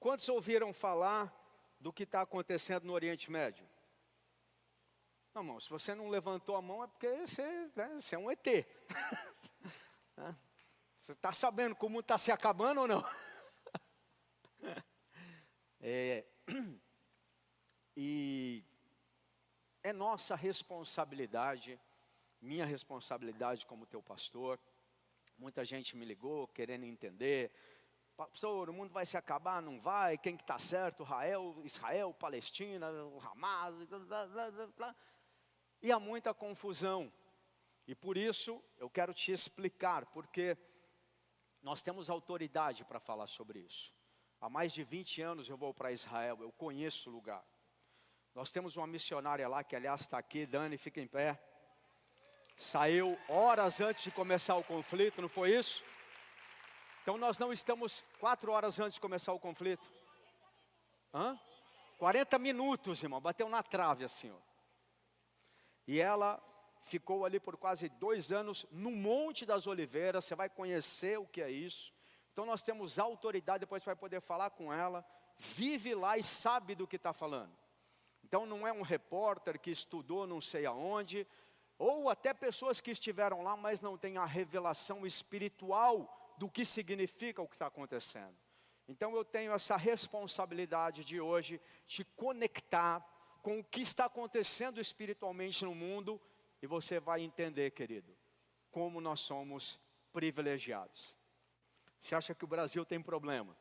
Quantos ouviram falar do que está acontecendo no Oriente Médio? Não, irmão, se você não levantou a mão é porque você, né, você é um ET. Né? você está sabendo como está se acabando ou não? é, e é nossa responsabilidade, minha responsabilidade como teu pastor. Muita gente me ligou querendo entender. Pastor, o mundo vai se acabar? Não vai? Quem que está certo? Israel, Israel, Palestina, Hamas. Blá, blá, blá, e há muita confusão. E por isso eu quero te explicar, porque nós temos autoridade para falar sobre isso. Há mais de 20 anos eu vou para Israel, eu conheço o lugar. Nós temos uma missionária lá, que aliás está aqui, Dani, fica em pé. Saiu horas antes de começar o conflito, não foi isso? Então nós não estamos quatro horas antes de começar o conflito. Hã? 40 minutos, irmão, bateu na trave assim, ó. E ela ficou ali por quase dois anos no Monte das Oliveiras. Você vai conhecer o que é isso. Então nós temos autoridade, depois vai poder falar com ela. Vive lá e sabe do que está falando. Então não é um repórter que estudou não sei aonde, ou até pessoas que estiveram lá, mas não têm a revelação espiritual do que significa o que está acontecendo. Então eu tenho essa responsabilidade de hoje te conectar com o que está acontecendo espiritualmente no mundo e você vai entender, querido, como nós somos privilegiados. Você acha que o Brasil tem problema?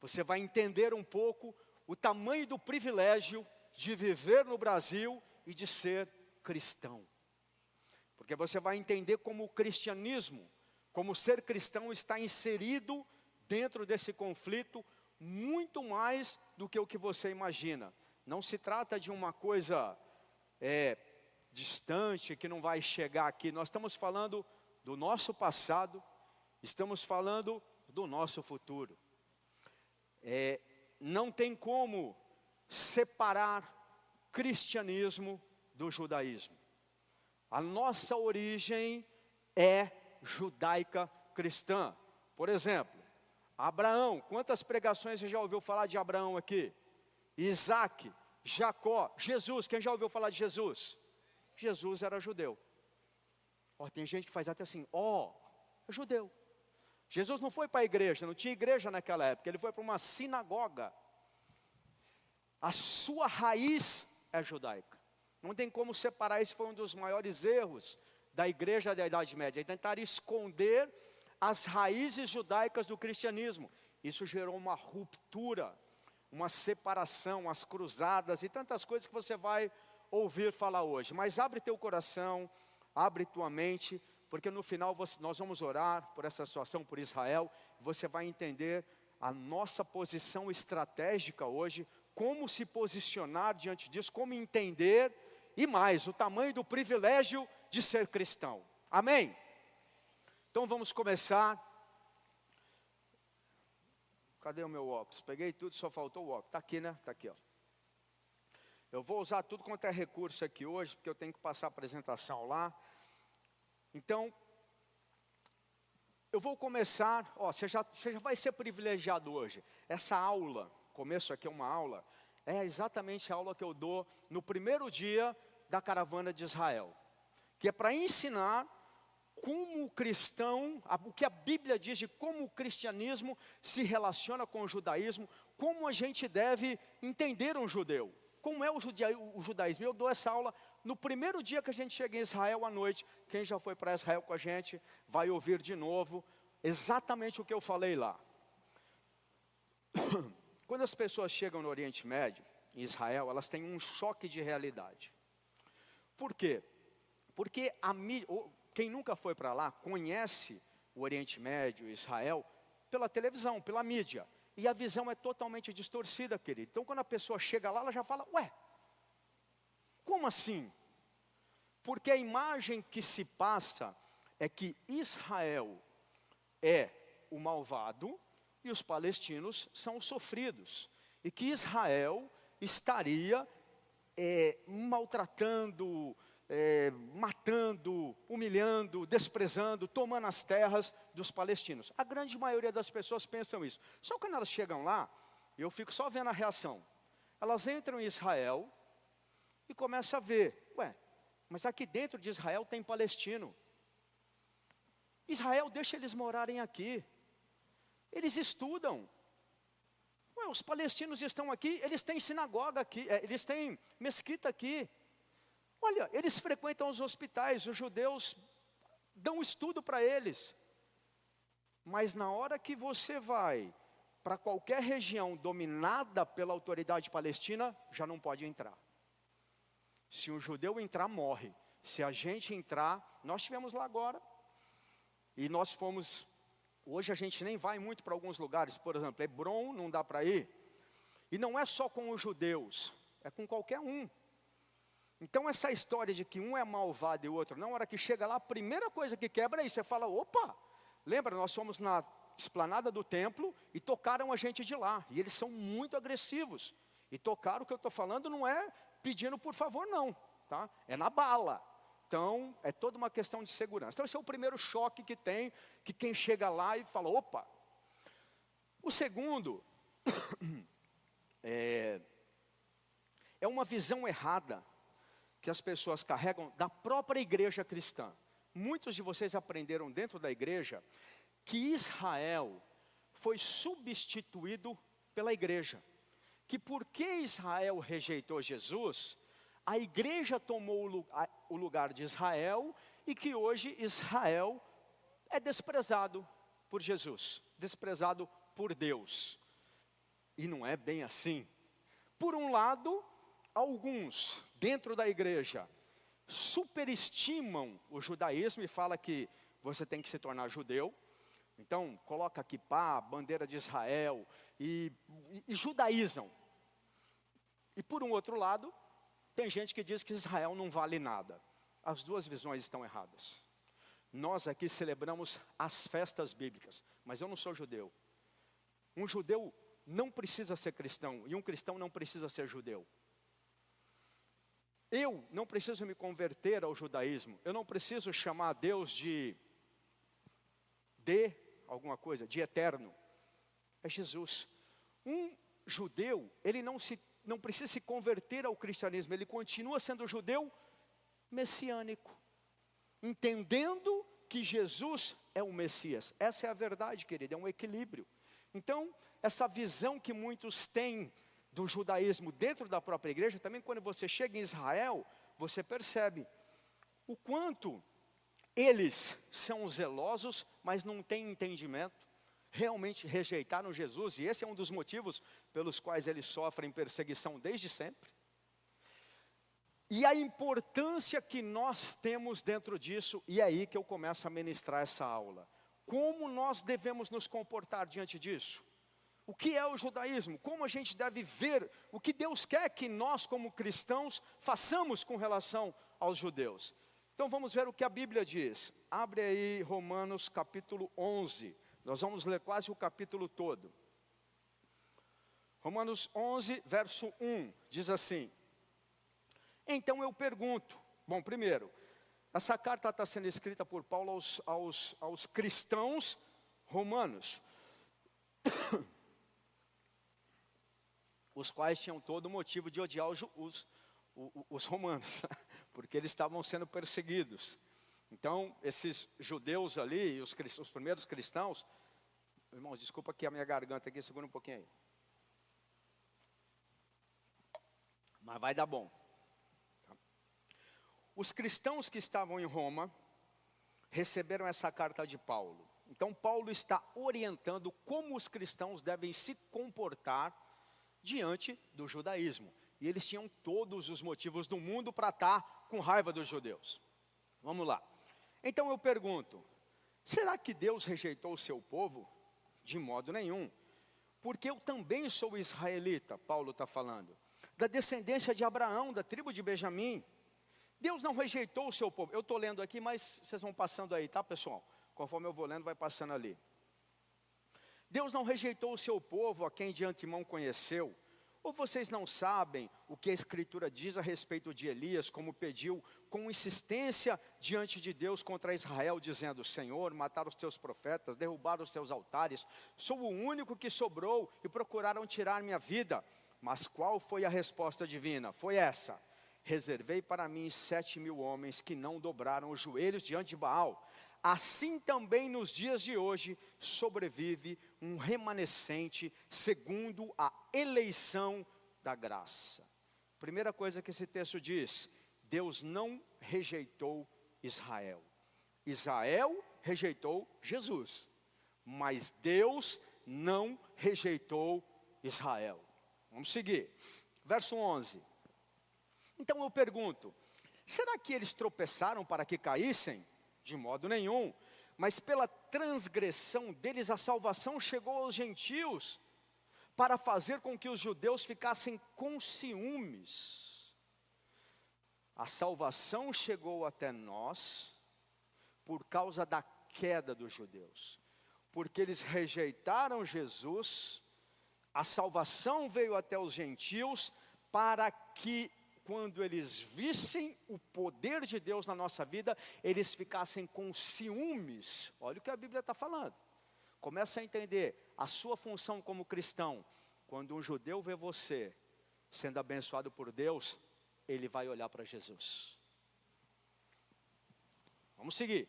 Você vai entender um pouco o tamanho do privilégio de viver no Brasil e de ser cristão. Porque você vai entender como o cristianismo, como ser cristão está inserido dentro desse conflito muito mais do que o que você imagina. Não se trata de uma coisa é, distante que não vai chegar aqui. Nós estamos falando do nosso passado, estamos falando do nosso futuro. É, não tem como separar cristianismo do judaísmo. A nossa origem é judaica cristã. Por exemplo, Abraão, quantas pregações você já ouviu falar de Abraão aqui? Isaac, Jacó, Jesus, quem já ouviu falar de Jesus? Jesus era judeu. Ó, tem gente que faz até assim, ó, é judeu. Jesus não foi para a igreja, não tinha igreja naquela época, ele foi para uma sinagoga. A sua raiz é judaica. Não tem como separar, esse foi um dos maiores erros da igreja da Idade Média, é tentar esconder as raízes judaicas do cristianismo. Isso gerou uma ruptura uma separação, as cruzadas e tantas coisas que você vai ouvir falar hoje. Mas abre teu coração, abre tua mente, porque no final você, nós vamos orar por essa situação, por Israel, você vai entender a nossa posição estratégica hoje, como se posicionar diante disso, como entender e mais, o tamanho do privilégio de ser cristão. Amém? Então vamos começar Cadê o meu óculos? Peguei tudo, só faltou o óculos. Está aqui, né? Está aqui, ó. Eu vou usar tudo quanto é recurso aqui hoje, porque eu tenho que passar a apresentação lá. Então, eu vou começar, ó, você já, você já vai ser privilegiado hoje. Essa aula, começo aqui é uma aula, é exatamente a aula que eu dou no primeiro dia da caravana de Israel. Que é para ensinar como o cristão, o que a Bíblia diz de como o cristianismo se relaciona com o judaísmo, como a gente deve entender um judeu. Como é o, o judaísmo? Eu dou essa aula no primeiro dia que a gente chega em Israel à noite. Quem já foi para Israel com a gente vai ouvir de novo exatamente o que eu falei lá. Quando as pessoas chegam no Oriente Médio, em Israel, elas têm um choque de realidade. Por quê? Porque a, quem nunca foi para lá conhece o Oriente Médio, Israel, pela televisão, pela mídia. E a visão é totalmente distorcida, querido. Então, quando a pessoa chega lá, ela já fala: Ué, como assim? Porque a imagem que se passa é que Israel é o malvado e os palestinos são os sofridos. E que Israel estaria é, maltratando, é, matando, humilhando, desprezando, tomando as terras dos palestinos. A grande maioria das pessoas pensam isso. Só quando elas chegam lá, eu fico só vendo a reação. Elas entram em Israel e começam a ver, ué, mas aqui dentro de Israel tem palestino. Israel deixa eles morarem aqui. Eles estudam. Ué, os palestinos estão aqui, eles têm sinagoga aqui, é, eles têm mesquita aqui. Olha, eles frequentam os hospitais, os judeus dão estudo para eles. Mas na hora que você vai para qualquer região dominada pela autoridade palestina, já não pode entrar. Se um judeu entrar, morre. Se a gente entrar, nós estivemos lá agora. E nós fomos. Hoje a gente nem vai muito para alguns lugares, por exemplo, Hebron não dá para ir. E não é só com os judeus, é com qualquer um. Então, essa história de que um é malvado e o outro, na hora que chega lá, a primeira coisa que quebra é isso. Você fala, opa, lembra, nós fomos na esplanada do templo e tocaram a gente de lá. E eles são muito agressivos. E tocar o que eu estou falando não é pedindo por favor, não. Tá? É na bala. Então, é toda uma questão de segurança. Então, esse é o primeiro choque que tem, que quem chega lá e fala, opa. O segundo, é, é uma visão errada que as pessoas carregam da própria igreja cristã. Muitos de vocês aprenderam dentro da igreja que Israel foi substituído pela igreja. Que porque Israel rejeitou Jesus, a igreja tomou o lugar de Israel e que hoje Israel é desprezado por Jesus, desprezado por Deus. E não é bem assim. Por um lado, alguns dentro da igreja superestimam o judaísmo e fala que você tem que se tornar judeu. Então, coloca aqui pá, bandeira de Israel e, e, e judaízam. E por um outro lado, tem gente que diz que Israel não vale nada. As duas visões estão erradas. Nós aqui celebramos as festas bíblicas, mas eu não sou judeu. Um judeu não precisa ser cristão e um cristão não precisa ser judeu. Eu não preciso me converter ao judaísmo, eu não preciso chamar Deus de de alguma coisa, de eterno. É Jesus. Um judeu, ele não se não precisa se converter ao cristianismo, ele continua sendo judeu messiânico, entendendo que Jesus é o Messias. Essa é a verdade, querido, é um equilíbrio. Então, essa visão que muitos têm do judaísmo dentro da própria igreja, também quando você chega em Israel, você percebe o quanto eles são zelosos, mas não têm entendimento, realmente rejeitaram Jesus, e esse é um dos motivos pelos quais eles sofrem perseguição desde sempre. E a importância que nós temos dentro disso, e é aí que eu começo a ministrar essa aula. Como nós devemos nos comportar diante disso? O que é o judaísmo, como a gente deve ver, o que Deus quer que nós, como cristãos, façamos com relação aos judeus. Então vamos ver o que a Bíblia diz. Abre aí Romanos capítulo 11. Nós vamos ler quase o capítulo todo. Romanos 11, verso 1, diz assim: Então eu pergunto, bom, primeiro, essa carta está sendo escrita por Paulo aos, aos, aos cristãos romanos. os quais tinham todo motivo de odiar os, os, os romanos, porque eles estavam sendo perseguidos. Então, esses judeus ali, os, os primeiros cristãos, irmãos, desculpa que a minha garganta aqui, segura um pouquinho aí. Mas vai dar bom. Tá? Os cristãos que estavam em Roma receberam essa carta de Paulo. Então, Paulo está orientando como os cristãos devem se comportar diante do judaísmo. E eles tinham todos os motivos do mundo para estar com raiva dos judeus. Vamos lá. Então eu pergunto: será que Deus rejeitou o seu povo? De modo nenhum. Porque eu também sou israelita, Paulo está falando, da descendência de Abraão, da tribo de Benjamim. Deus não rejeitou o seu povo. Eu estou lendo aqui, mas vocês vão passando aí, tá, pessoal? Conforme eu vou lendo, vai passando ali. Deus não rejeitou o seu povo, a quem de antemão conheceu. Ou vocês não sabem o que a Escritura diz a respeito de Elias, como pediu com insistência diante de Deus contra Israel, dizendo: Senhor, mataram os teus profetas, derrubaram os teus altares, sou o único que sobrou e procuraram tirar minha vida. Mas qual foi a resposta divina? Foi essa: Reservei para mim sete mil homens que não dobraram os joelhos diante de Baal. Assim também nos dias de hoje sobrevive um remanescente segundo a eleição da graça. Primeira coisa que esse texto diz: Deus não rejeitou Israel. Israel rejeitou Jesus, mas Deus não rejeitou Israel. Vamos seguir. Verso 11. Então eu pergunto: será que eles tropeçaram para que caíssem? De modo nenhum. Mas pela transgressão deles, a salvação chegou aos gentios, para fazer com que os judeus ficassem com ciúmes. A salvação chegou até nós, por causa da queda dos judeus, porque eles rejeitaram Jesus, a salvação veio até os gentios, para que quando eles vissem o poder de Deus na nossa vida, eles ficassem com ciúmes. Olha o que a Bíblia está falando. Começa a entender a sua função como cristão. Quando um judeu vê você sendo abençoado por Deus, ele vai olhar para Jesus. Vamos seguir.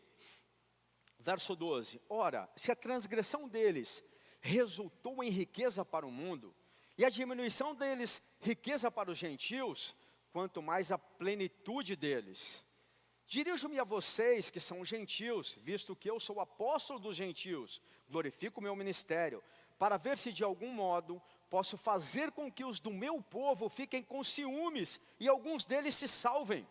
Verso 12: Ora, se a transgressão deles resultou em riqueza para o mundo, e a diminuição deles riqueza para os gentios, quanto mais a plenitude deles. Dirijo-me a vocês que são gentios, visto que eu sou apóstolo dos gentios, glorifico o meu ministério, para ver se de algum modo posso fazer com que os do meu povo fiquem com ciúmes e alguns deles se salvem.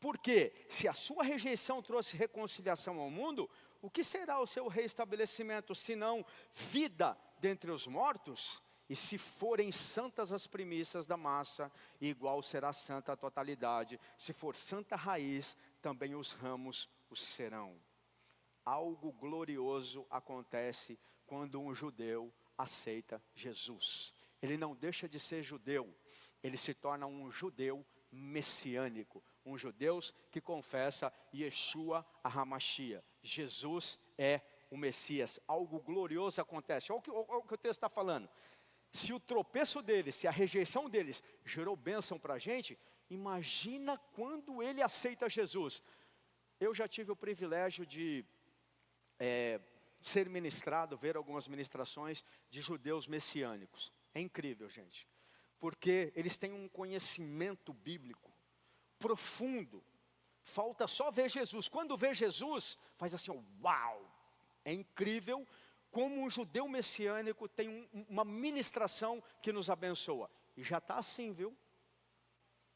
Porque se a sua rejeição trouxe reconciliação ao mundo, o que será o seu reestabelecimento, senão vida dentre os mortos? E se forem santas as primícias da massa, igual será santa a totalidade. Se for santa a raiz, também os ramos o serão. Algo glorioso acontece quando um judeu aceita Jesus. Ele não deixa de ser judeu, ele se torna um judeu messiânico, um judeu que confessa Yeshua a Hamashia. Jesus é o Messias. Algo glorioso acontece. Olha o que, olha o, que o texto está falando se o tropeço deles, se a rejeição deles gerou bênção para a gente, imagina quando ele aceita Jesus. Eu já tive o privilégio de é, ser ministrado, ver algumas ministrações de judeus messiânicos. É incrível, gente, porque eles têm um conhecimento bíblico profundo. Falta só ver Jesus. Quando vê Jesus, faz assim, uau! É incrível como um judeu messiânico tem um, uma ministração que nos abençoa. E já está assim, viu?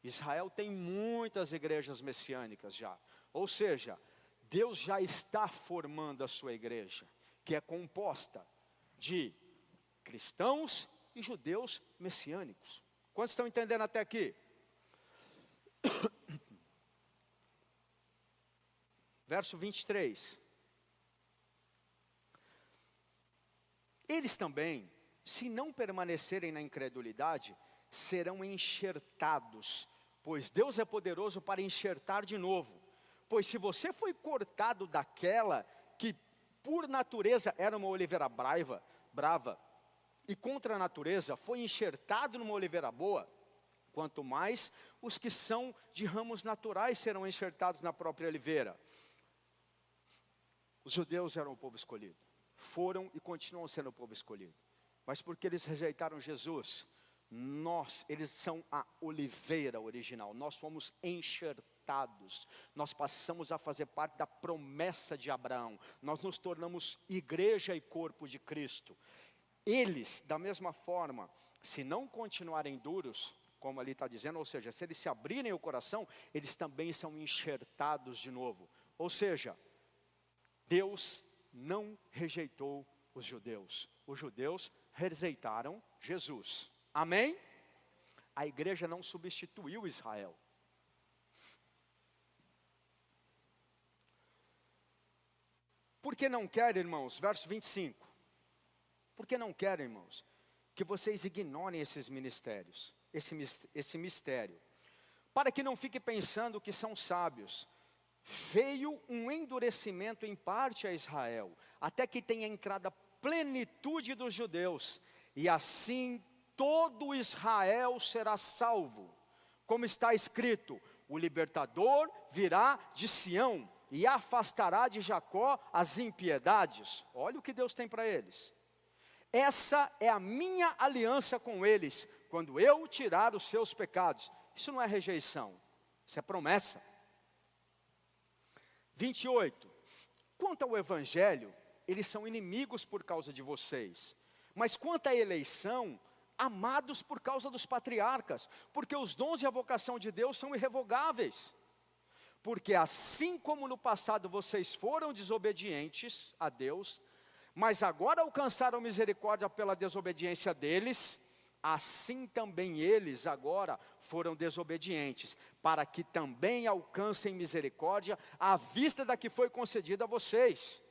Israel tem muitas igrejas messiânicas já. Ou seja, Deus já está formando a sua igreja, que é composta de cristãos e judeus messiânicos. Quantos estão entendendo até aqui? Verso 23. Eles também, se não permanecerem na incredulidade, serão enxertados, pois Deus é poderoso para enxertar de novo. Pois se você foi cortado daquela que por natureza era uma oliveira brava, brava, e contra a natureza foi enxertado numa oliveira boa, quanto mais os que são de ramos naturais serão enxertados na própria oliveira. Os judeus eram o povo escolhido foram e continuam sendo o povo escolhido. Mas porque eles rejeitaram Jesus, nós, eles são a oliveira original, nós fomos enxertados, nós passamos a fazer parte da promessa de Abraão, nós nos tornamos igreja e corpo de Cristo. Eles, da mesma forma, se não continuarem duros, como ali está dizendo, ou seja, se eles se abrirem o coração, eles também são enxertados de novo. Ou seja, Deus não rejeitou os judeus. Os judeus rejeitaram Jesus. Amém? A igreja não substituiu Israel. Por que não quer, irmãos? Verso 25. Por que não quer, irmãos? que vocês ignorem esses ministérios, esse, esse mistério, para que não fique pensando que são sábios. Veio um endurecimento em parte a Israel, até que tenha entrado a plenitude dos judeus, e assim todo Israel será salvo. Como está escrito: o libertador virá de Sião e afastará de Jacó as impiedades. Olha o que Deus tem para eles. Essa é a minha aliança com eles, quando eu tirar os seus pecados. Isso não é rejeição, isso é promessa. 28. Quanto ao evangelho, eles são inimigos por causa de vocês. Mas quanto à eleição, amados por causa dos patriarcas, porque os dons e a vocação de Deus são irrevogáveis. Porque assim como no passado vocês foram desobedientes a Deus, mas agora alcançaram misericórdia pela desobediência deles, assim também eles agora foram desobedientes, para que também alcancem misericórdia à vista da que foi concedida a vocês.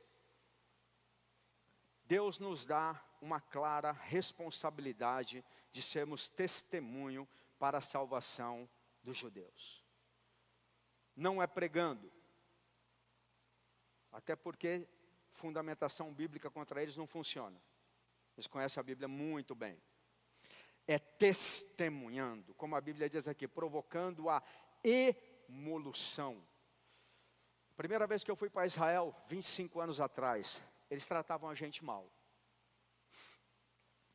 Deus nos dá uma clara responsabilidade de sermos testemunho para a salvação dos judeus. Não é pregando, até porque fundamentação bíblica contra eles não funciona. Eles conhecem a Bíblia muito bem. É testemunhando, como a Bíblia diz aqui, provocando a emolução. Primeira vez que eu fui para Israel, 25 anos atrás, eles tratavam a gente mal.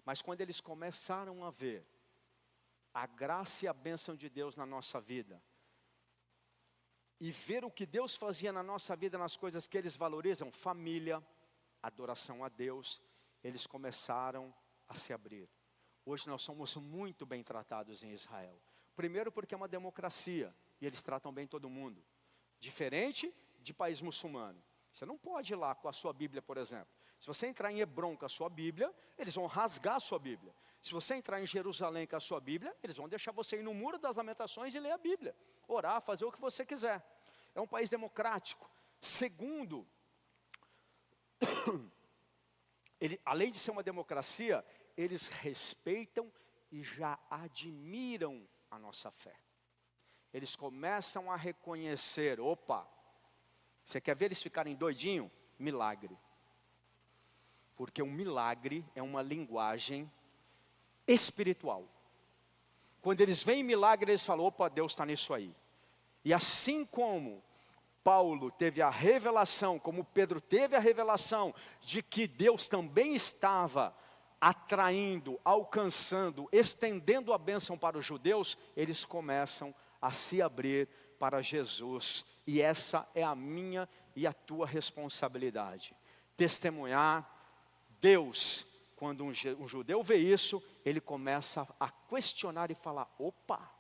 Mas quando eles começaram a ver a graça e a bênção de Deus na nossa vida, e ver o que Deus fazia na nossa vida, nas coisas que eles valorizam, família, adoração a Deus, eles começaram a se abrir. Hoje nós somos muito bem tratados em Israel. Primeiro, porque é uma democracia e eles tratam bem todo mundo, diferente de país muçulmano. Você não pode ir lá com a sua Bíblia, por exemplo. Se você entrar em Hebron com a sua Bíblia, eles vão rasgar a sua Bíblia. Se você entrar em Jerusalém com a sua Bíblia, eles vão deixar você ir no muro das lamentações e ler a Bíblia. Orar, fazer o que você quiser. É um país democrático. Segundo, ele, além de ser uma democracia, eles respeitam e já admiram a nossa fé. Eles começam a reconhecer: opa, você quer ver eles ficarem doidinho? Milagre. Porque um milagre é uma linguagem espiritual. Quando eles veem milagre, eles falam: opa, Deus está nisso aí. E assim como Paulo teve a revelação, como Pedro teve a revelação, de que Deus também estava atraindo, alcançando, estendendo a bênção para os judeus, eles começam a se abrir para Jesus e essa é a minha e a tua responsabilidade. Testemunhar Deus. Quando um judeu vê isso, ele começa a questionar e falar: opa,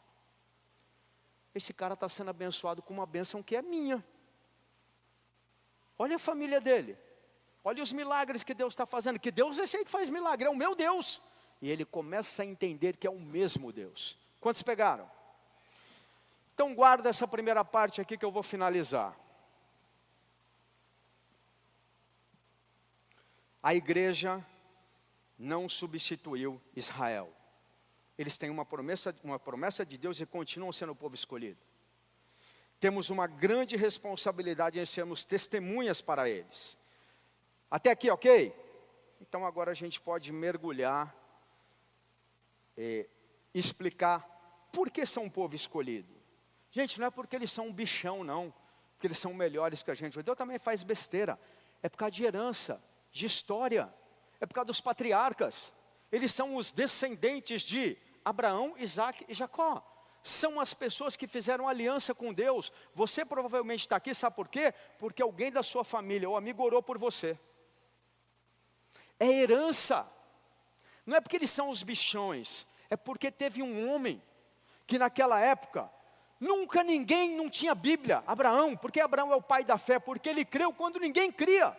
esse cara está sendo abençoado com uma bênção que é minha. Olha a família dele. Olha os milagres que Deus está fazendo. Que Deus é esse que faz milagre, é o meu Deus. E ele começa a entender que é o mesmo Deus. Quantos pegaram? Então guarda essa primeira parte aqui que eu vou finalizar. A igreja não substituiu Israel. Eles têm uma promessa, uma promessa de Deus e continuam sendo o povo escolhido. Temos uma grande responsabilidade em sermos testemunhas para eles. Até aqui, ok? Então agora a gente pode mergulhar e explicar por que são um povo escolhido. Gente, não é porque eles são um bichão, não. Porque eles são melhores que a gente. O judeu também faz besteira. É por causa de herança, de história. É por causa dos patriarcas. Eles são os descendentes de Abraão, Isaac e Jacó. São as pessoas que fizeram aliança com Deus. Você provavelmente está aqui, sabe por quê? Porque alguém da sua família ou amigo orou por você. É herança. Não é porque eles são os bichões. É porque teve um homem que naquela época Nunca ninguém não tinha Bíblia. Abraão, porque Abraão é o pai da fé, porque ele creu quando ninguém cria.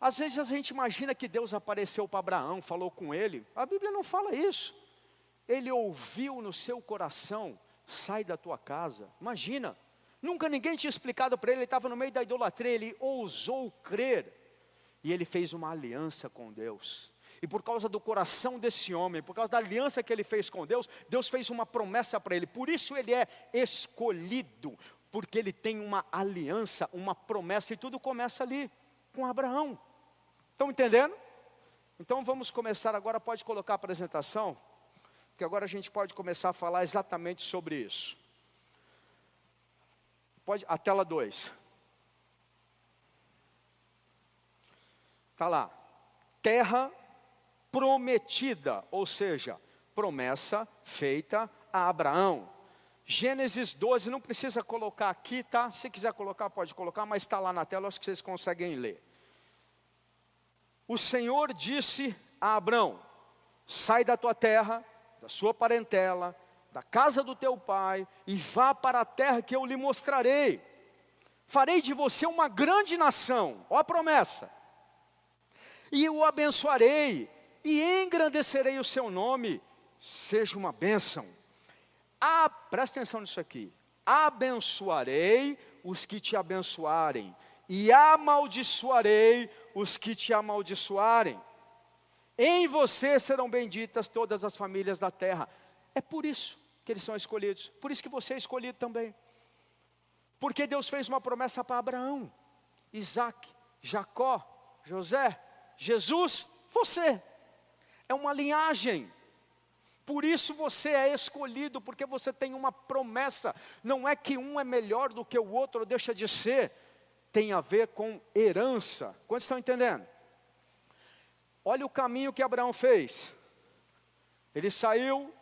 Às vezes a gente imagina que Deus apareceu para Abraão, falou com ele. A Bíblia não fala isso. Ele ouviu no seu coração: sai da tua casa. Imagina, nunca ninguém tinha explicado para ele, ele estava no meio da idolatria, ele ousou crer. E ele fez uma aliança com Deus. E por causa do coração desse homem, por causa da aliança que ele fez com Deus, Deus fez uma promessa para ele. Por isso ele é escolhido, porque ele tem uma aliança, uma promessa, e tudo começa ali, com Abraão. Estão entendendo? Então vamos começar agora, pode colocar a apresentação, porque agora a gente pode começar a falar exatamente sobre isso. Pode, a tela 2. Está lá. Terra prometida, ou seja, promessa feita a Abraão. Gênesis 12, não precisa colocar aqui, tá? Se quiser colocar, pode colocar, mas está lá na tela, acho que vocês conseguem ler. O Senhor disse a Abraão: sai da tua terra, da sua parentela, da casa do teu pai, e vá para a terra que eu lhe mostrarei. Farei de você uma grande nação, ó a promessa, e o abençoarei, e engrandecerei o seu nome, seja uma bênção. Ah, presta atenção nisso aqui. Abençoarei os que te abençoarem, e amaldiçoarei os que te amaldiçoarem. Em você serão benditas todas as famílias da terra. É por isso que eles são escolhidos. Por isso que você é escolhido também. Porque Deus fez uma promessa para Abraão, Isaac, Jacó, José, Jesus, você é uma linhagem. Por isso você é escolhido, porque você tem uma promessa. Não é que um é melhor do que o outro, deixa de ser. Tem a ver com herança. Quantos estão entendendo? Olha o caminho que Abraão fez. Ele saiu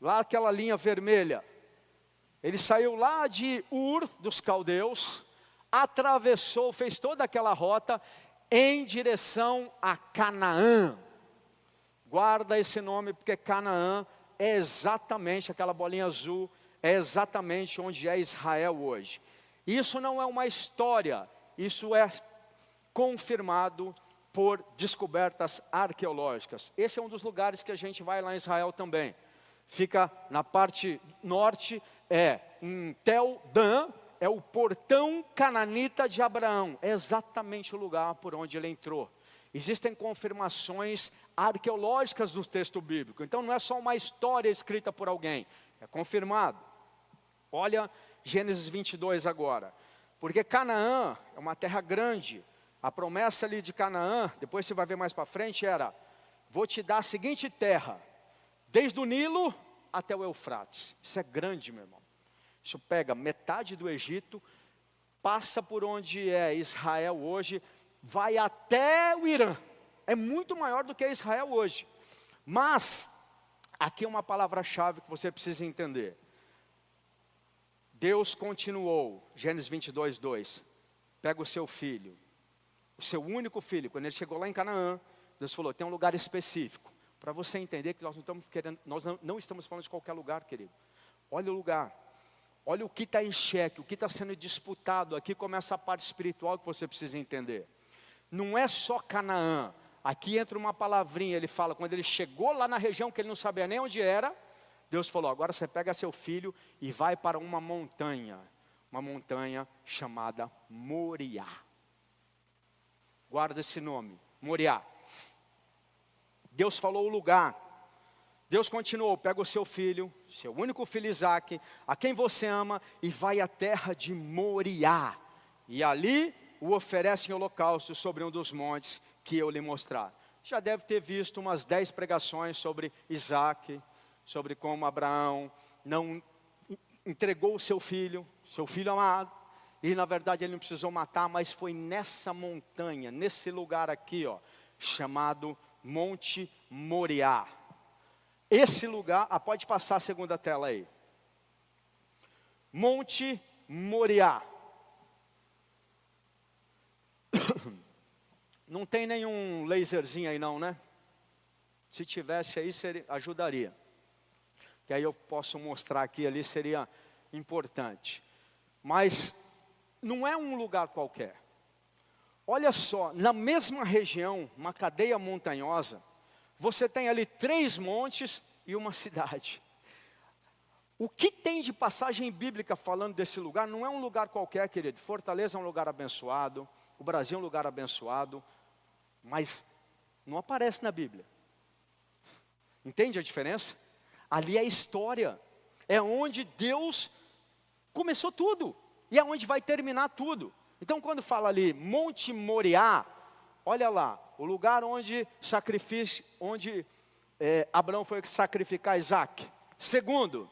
lá aquela linha vermelha. Ele saiu lá de Ur dos caldeus, atravessou, fez toda aquela rota em direção a Canaã. Guarda esse nome, porque Canaã é exatamente aquela bolinha azul, é exatamente onde é Israel hoje. Isso não é uma história, isso é confirmado por descobertas arqueológicas. Esse é um dos lugares que a gente vai lá em Israel também. Fica na parte norte, é em Tel Dan, é o portão cananita de Abraão, é exatamente o lugar por onde ele entrou. Existem confirmações arqueológicas no texto bíblico. Então não é só uma história escrita por alguém, é confirmado. Olha Gênesis 22 agora. Porque Canaã é uma terra grande. A promessa ali de Canaã, depois você vai ver mais para frente, era: vou te dar a seguinte terra, desde o Nilo até o Eufrates. Isso é grande, meu irmão. Isso pega metade do Egito, passa por onde é Israel hoje, vai até o Irã. É muito maior do que Israel hoje. Mas, aqui é uma palavra-chave que você precisa entender. Deus continuou, Gênesis 22, 2. Pega o seu filho, o seu único filho. Quando ele chegou lá em Canaã, Deus falou: tem um lugar específico. Para você entender que nós não estamos querendo, nós não, não estamos falando de qualquer lugar, querido. Olha o lugar. Olha o que está em xeque, o que está sendo disputado. Aqui começa a parte espiritual que você precisa entender não é só Canaã. Aqui entra uma palavrinha, ele fala, quando ele chegou lá na região que ele não sabia nem onde era, Deus falou: agora você pega seu filho e vai para uma montanha, uma montanha chamada Moriá. Guarda esse nome, Moriá. Deus falou o lugar. Deus continuou: pega o seu filho, seu único filho Isaac, a quem você ama, e vai à terra de Moriá. E ali o oferece em holocausto sobre um dos montes que eu lhe mostrar. Já deve ter visto umas dez pregações sobre Isaac, sobre como Abraão não entregou o seu filho, seu filho amado, e na verdade ele não precisou matar, mas foi nessa montanha, nesse lugar aqui, ó, chamado Monte Moriá. Esse lugar, ah, pode passar a segunda tela aí. Monte Moriá. Não tem nenhum laserzinho aí não, né? Se tivesse aí, seria, ajudaria. Que aí eu posso mostrar aqui, ali seria importante. Mas não é um lugar qualquer. Olha só, na mesma região, uma cadeia montanhosa, você tem ali três montes e uma cidade. O que tem de passagem bíblica falando desse lugar não é um lugar qualquer, querido. Fortaleza é um lugar abençoado, o Brasil é um lugar abençoado, mas Não aparece na Bíblia. Entende a diferença? Ali é história. É onde Deus começou tudo. E é onde vai terminar tudo. Então, quando fala ali Monte Moriá, olha lá, o lugar onde sacrifício, onde é, Abraão foi sacrificar Isaac. Segundo,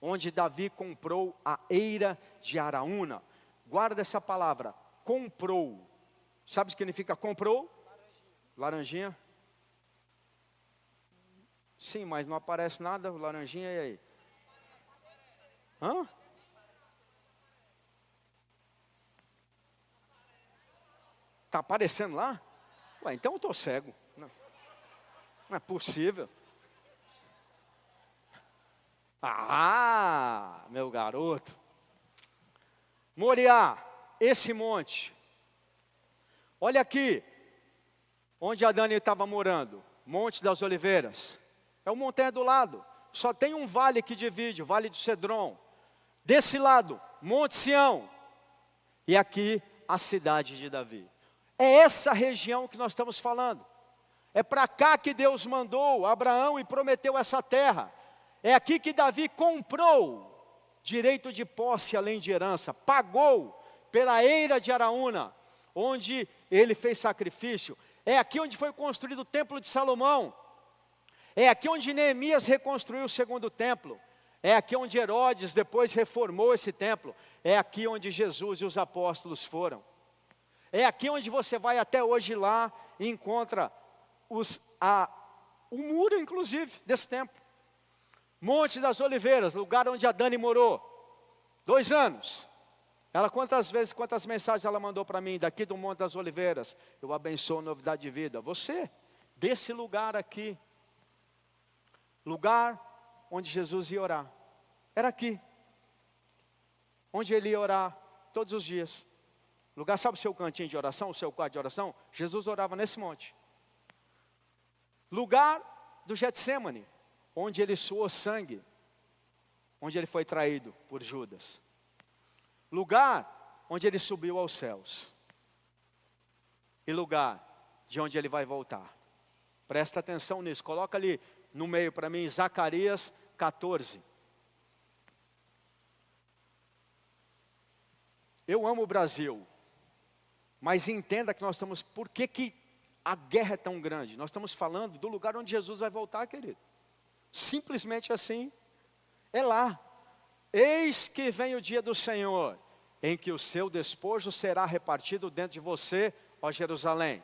onde Davi comprou a eira de Araúna. Guarda essa palavra, comprou. Sabe o que significa comprou? Laranjinha. Laranjinha? Sim, mas não aparece nada, laranjinha e aí? Hã? Está aparecendo lá? Ué, então eu estou cego. Não, não é possível. Ah, meu garoto. Moriá, esse monte. Olha aqui, onde a Dani estava morando, Monte das Oliveiras. É o montanha do lado. Só tem um vale que divide, o Vale do Cedron. Desse lado, Monte Sião. E aqui, a cidade de Davi. É essa região que nós estamos falando. É para cá que Deus mandou Abraão e prometeu essa terra. É aqui que Davi comprou direito de posse além de herança, pagou pela eira de Araúna, onde ele fez sacrifício. É aqui onde foi construído o templo de Salomão. É aqui onde Neemias reconstruiu o segundo templo. É aqui onde Herodes depois reformou esse templo. É aqui onde Jesus e os apóstolos foram. É aqui onde você vai até hoje lá e encontra os, a, o muro, inclusive, desse templo. Monte das Oliveiras, lugar onde a Dani morou. Dois anos. Ela quantas vezes, quantas mensagens ela mandou para mim daqui do Monte das Oliveiras? Eu abençoo novidade de vida. Você, desse lugar aqui. Lugar onde Jesus ia orar. Era aqui. Onde ele ia orar todos os dias. Lugar, sabe o seu cantinho de oração, o seu quarto de oração? Jesus orava nesse monte. Lugar do Getsemane, onde ele suou sangue, onde ele foi traído por Judas. Lugar onde ele subiu aos céus. E lugar de onde ele vai voltar. Presta atenção nisso, coloca ali no meio para mim, Zacarias 14. Eu amo o Brasil. Mas entenda que nós estamos, por que, que a guerra é tão grande? Nós estamos falando do lugar onde Jesus vai voltar, querido. Simplesmente assim, é lá. Eis que vem o dia do Senhor, em que o seu despojo será repartido dentro de você, ó Jerusalém.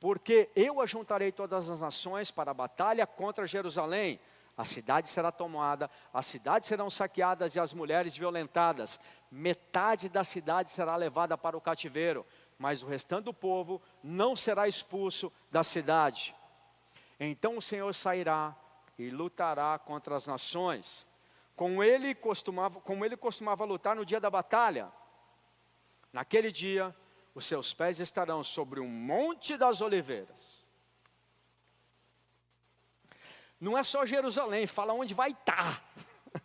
Porque eu ajuntarei todas as nações para a batalha contra Jerusalém. A cidade será tomada, as cidades serão saqueadas e as mulheres violentadas metade da cidade será levada para o cativeiro, mas o restante do povo não será expulso da cidade. Então o Senhor sairá e lutará contra as nações, como ele costumava, como ele costumava lutar no dia da batalha. Naquele dia, os seus pés estarão sobre um monte das oliveiras. Não é só Jerusalém, fala onde vai estar.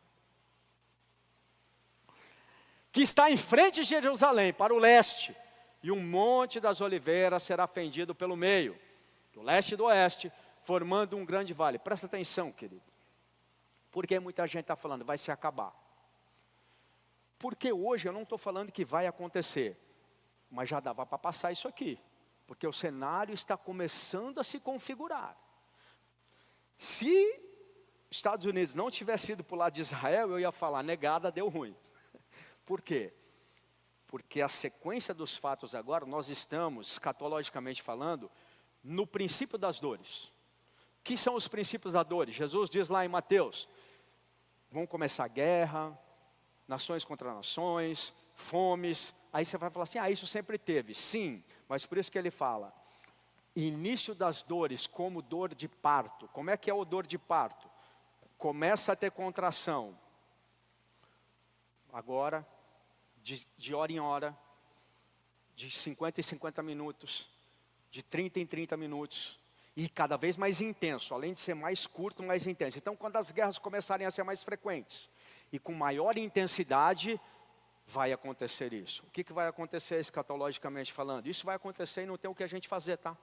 que está em frente de Jerusalém, para o leste, e um monte das oliveiras será fendido pelo meio, do leste e do oeste, formando um grande vale. Presta atenção, querido. Porque muita gente está falando, vai se acabar. Porque hoje eu não estou falando que vai acontecer, mas já dava para passar isso aqui, porque o cenário está começando a se configurar. Se Estados Unidos não tivesse ido para o lado de Israel, eu ia falar, negada, deu ruim. Por quê? Porque a sequência dos fatos agora, nós estamos, escatologicamente falando, no princípio das dores. Que são os princípios das dores? Jesus diz lá em Mateus: vão começar guerra, nações contra nações, fomes. Aí você vai falar assim: ah, isso sempre teve. Sim, mas por isso que ele fala: início das dores, como dor de parto. Como é que é o dor de parto? Começa a ter contração. Agora, de, de hora em hora, de 50 em 50 minutos, de 30 em 30 minutos, e cada vez mais intenso, além de ser mais curto, mais intenso. Então, quando as guerras começarem a ser mais frequentes e com maior intensidade, vai acontecer isso. O que, que vai acontecer escatologicamente falando? Isso vai acontecer e não tem o que a gente fazer, tá?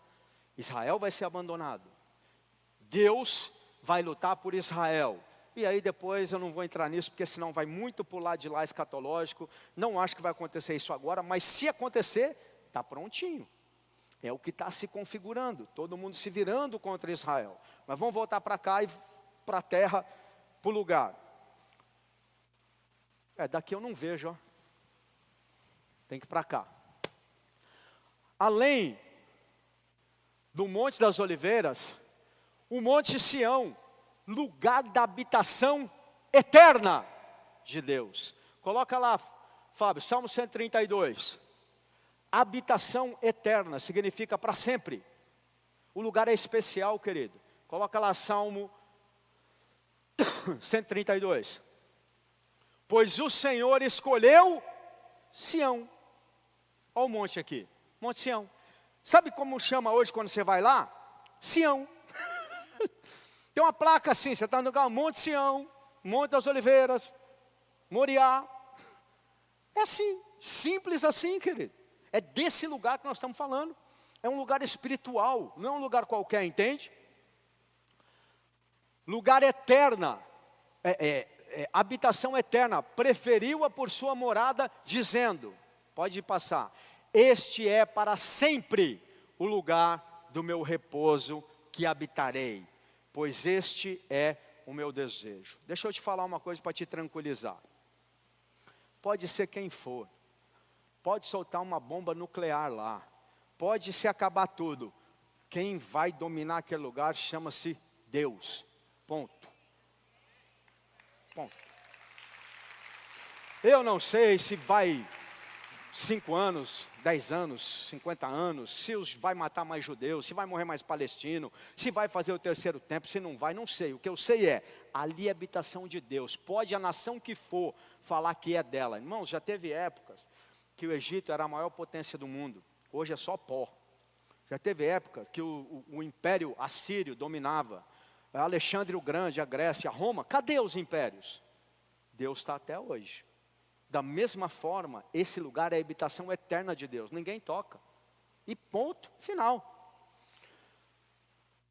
Israel vai ser abandonado. Deus vai lutar por Israel. E aí depois eu não vou entrar nisso, porque senão vai muito lado de lá escatológico. Não acho que vai acontecer isso agora, mas se acontecer, está prontinho. É o que está se configurando, todo mundo se virando contra Israel. Mas vamos voltar para cá e para a terra, para o lugar. É, daqui eu não vejo, ó. Tem que ir para cá. Além do Monte das Oliveiras, o Monte Sião, lugar da habitação eterna de Deus. Coloca lá, Fábio, Salmo 132. Habitação eterna significa para sempre. O lugar é especial, querido. Coloca lá Salmo 132. Pois o Senhor escolheu Sião. Olha o monte aqui, Monte Sião. Sabe como chama hoje quando você vai lá? Sião. Tem uma placa assim, você está no lugar, Monte Sião, Monte das Oliveiras, Moriá. É assim, simples assim, querido. É desse lugar que nós estamos falando. É um lugar espiritual, não é um lugar qualquer, entende? Lugar eterna, é, é, é, habitação eterna, preferiu-a por sua morada, dizendo: pode passar, este é para sempre o lugar do meu repouso que habitarei pois este é o meu desejo. Deixa eu te falar uma coisa para te tranquilizar. Pode ser quem for, pode soltar uma bomba nuclear lá, pode se acabar tudo. Quem vai dominar aquele lugar chama-se Deus. Ponto. Ponto. Eu não sei se vai cinco anos, dez anos, cinquenta anos, se vai matar mais judeus, se vai morrer mais palestino, se vai fazer o terceiro tempo, se não vai, não sei. O que eu sei é, ali é habitação de Deus. Pode a nação que for falar que é dela. Irmãos, já teve épocas que o Egito era a maior potência do mundo. Hoje é só pó. Já teve épocas que o, o, o império assírio dominava. Alexandre o Grande, a Grécia, a Roma. Cadê os impérios? Deus está até hoje. Da mesma forma, esse lugar é a habitação eterna de Deus, ninguém toca. E ponto, final.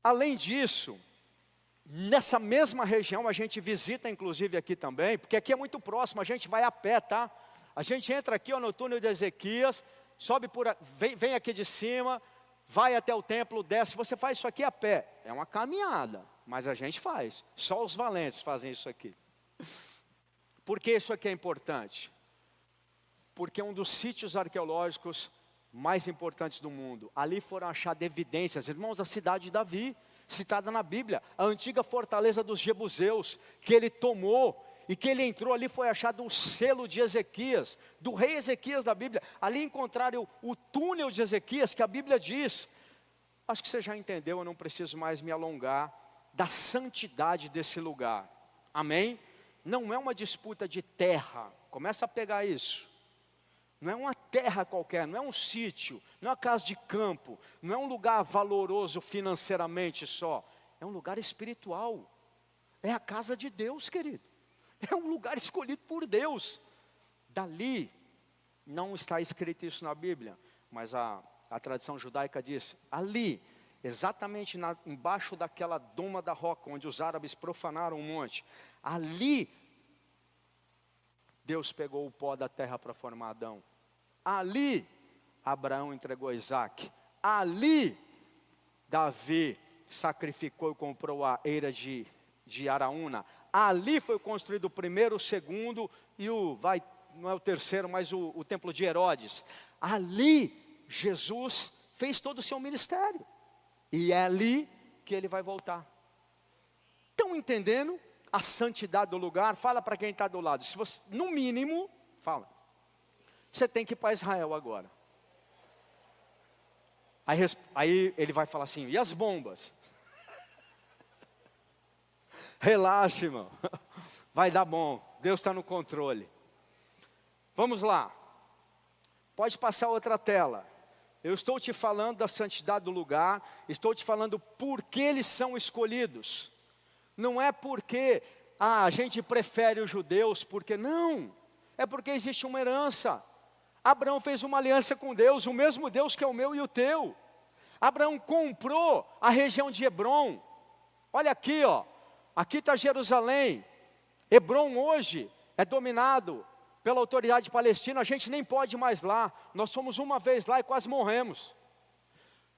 Além disso, nessa mesma região a gente visita, inclusive aqui também, porque aqui é muito próximo, a gente vai a pé, tá? A gente entra aqui ó, no túnel de Ezequias, sobe por, vem, vem aqui de cima, vai até o templo, desce, você faz isso aqui a pé. É uma caminhada, mas a gente faz. Só os valentes fazem isso aqui. Por que isso aqui é importante? Porque é um dos sítios arqueológicos mais importantes do mundo. Ali foram achadas evidências, irmãos, a cidade de Davi, citada na Bíblia, a antiga fortaleza dos Jebuseus, que ele tomou e que ele entrou ali foi achado o selo de Ezequias, do rei Ezequias da Bíblia. Ali encontraram o, o túnel de Ezequias, que a Bíblia diz. Acho que você já entendeu, eu não preciso mais me alongar da santidade desse lugar. Amém? não é uma disputa de terra, começa a pegar isso. Não é uma terra qualquer, não é um sítio, não é uma casa de campo, não é um lugar valoroso financeiramente só, é um lugar espiritual. É a casa de Deus, querido. É um lugar escolhido por Deus. Dali, não está escrito isso na Bíblia, mas a, a tradição judaica diz: ali, exatamente na, embaixo daquela doma da roca, onde os árabes profanaram o monte, ali Deus pegou o pó da terra para formar Adão. Ali Abraão entregou Isaac. Ali Davi sacrificou e comprou a eira de, de Araúna. Ali foi construído o primeiro, o segundo e o, vai, não é o terceiro, mas o, o templo de Herodes. Ali Jesus fez todo o seu ministério. E é ali que ele vai voltar. Estão entendendo a santidade do lugar? Fala para quem está do lado. Se você, no mínimo, fala. Você tem que ir para Israel agora. Aí, aí ele vai falar assim: e as bombas? Relaxe, irmão. Vai dar bom. Deus está no controle. Vamos lá. Pode passar outra tela. Eu estou te falando da santidade do lugar, estou te falando por que eles são escolhidos. Não é porque ah, a gente prefere os judeus, porque não. É porque existe uma herança. Abraão fez uma aliança com Deus, o mesmo Deus que é o meu e o teu. Abraão comprou a região de Hebron. Olha aqui, ó. Aqui está Jerusalém. Hebron hoje é dominado pela autoridade palestina. A gente nem pode mais lá. Nós fomos uma vez lá e quase morremos.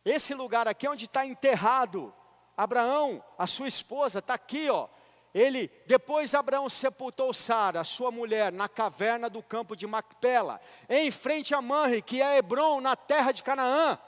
Esse lugar aqui é onde está enterrado Abraão, a sua esposa, está aqui, ó. Ele, depois Abraão sepultou Sara, sua mulher, na caverna do campo de Macpela, em frente a Manre, que é Hebron, na terra de Canaã.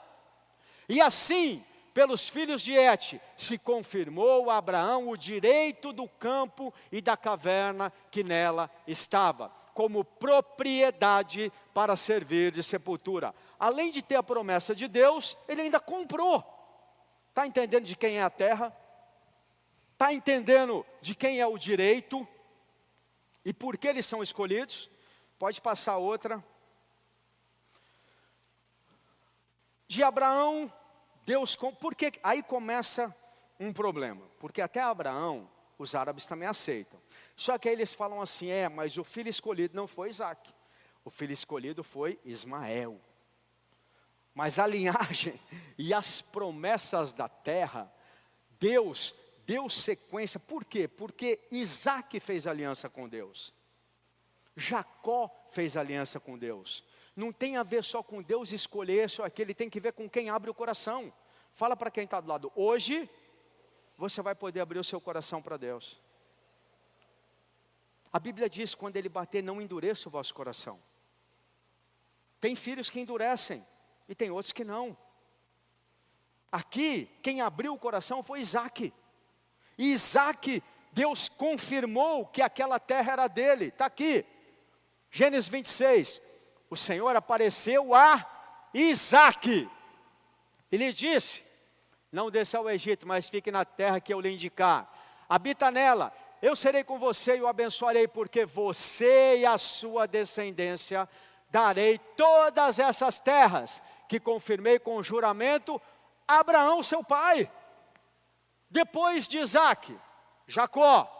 E assim, pelos filhos de Et, se confirmou a Abraão o direito do campo e da caverna que nela estava, como propriedade para servir de sepultura. Além de ter a promessa de Deus, ele ainda comprou. Está entendendo de quem é a terra? Está entendendo de quem é o direito? E por que eles são escolhidos? Pode passar outra. De Abraão, Deus. Porque aí começa um problema. Porque até Abraão, os árabes também aceitam. Só que aí eles falam assim: é, mas o filho escolhido não foi Isaac. O filho escolhido foi Ismael. Mas a linhagem e as promessas da terra, Deus deu sequência. Por quê? Porque Isaac fez aliança com Deus. Jacó fez aliança com Deus. Não tem a ver só com Deus escolher só aquele, tem que ver com quem abre o coração. Fala para quem está do lado, hoje você vai poder abrir o seu coração para Deus. A Bíblia diz: quando ele bater, não endureça o vosso coração. Tem filhos que endurecem, e tem outros que não. Aqui, quem abriu o coração foi Isaac. E Isaac, Deus confirmou que aquela terra era dele. Está aqui, Gênesis 26. O Senhor apareceu a Isaac. E lhe disse: Não desça ao Egito, mas fique na terra que eu lhe indicar. Habita nela. Eu serei com você e o abençoarei, porque você e a sua descendência darei todas essas terras que confirmei com juramento a Abraão, seu pai. Depois de Isaac, Jacó.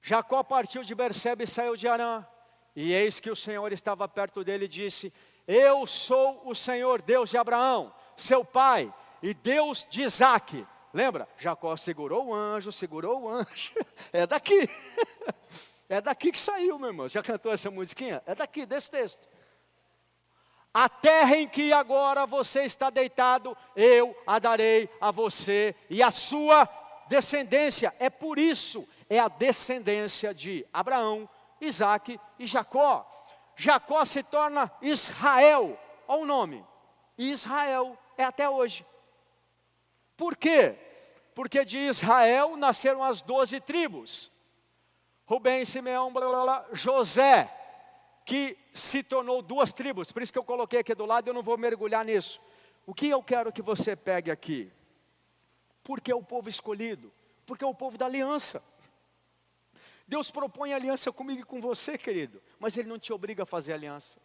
Jacó partiu de Berseba e saiu de Arã. E eis que o Senhor estava perto dele e disse: Eu sou o Senhor Deus de Abraão, seu pai, e Deus de Isaac. Lembra? Jacó segurou o anjo, segurou o anjo. É daqui. É daqui que saiu, meu irmão. Já cantou essa musiquinha? É daqui, desse texto. A terra em que agora você está deitado, eu a darei a você e a sua descendência. É por isso, é a descendência de Abraão, Isaac e Jacó. Jacó se torna Israel, olha o nome. Israel é até hoje. Por quê? Porque de Israel nasceram as doze tribos. Rubem, Simeão, blá, blá, blá, José, que se tornou duas tribos, por isso que eu coloquei aqui do lado, eu não vou mergulhar nisso. O que eu quero que você pegue aqui? Porque é o povo escolhido, porque é o povo da aliança. Deus propõe aliança comigo e com você, querido, mas Ele não te obriga a fazer aliança.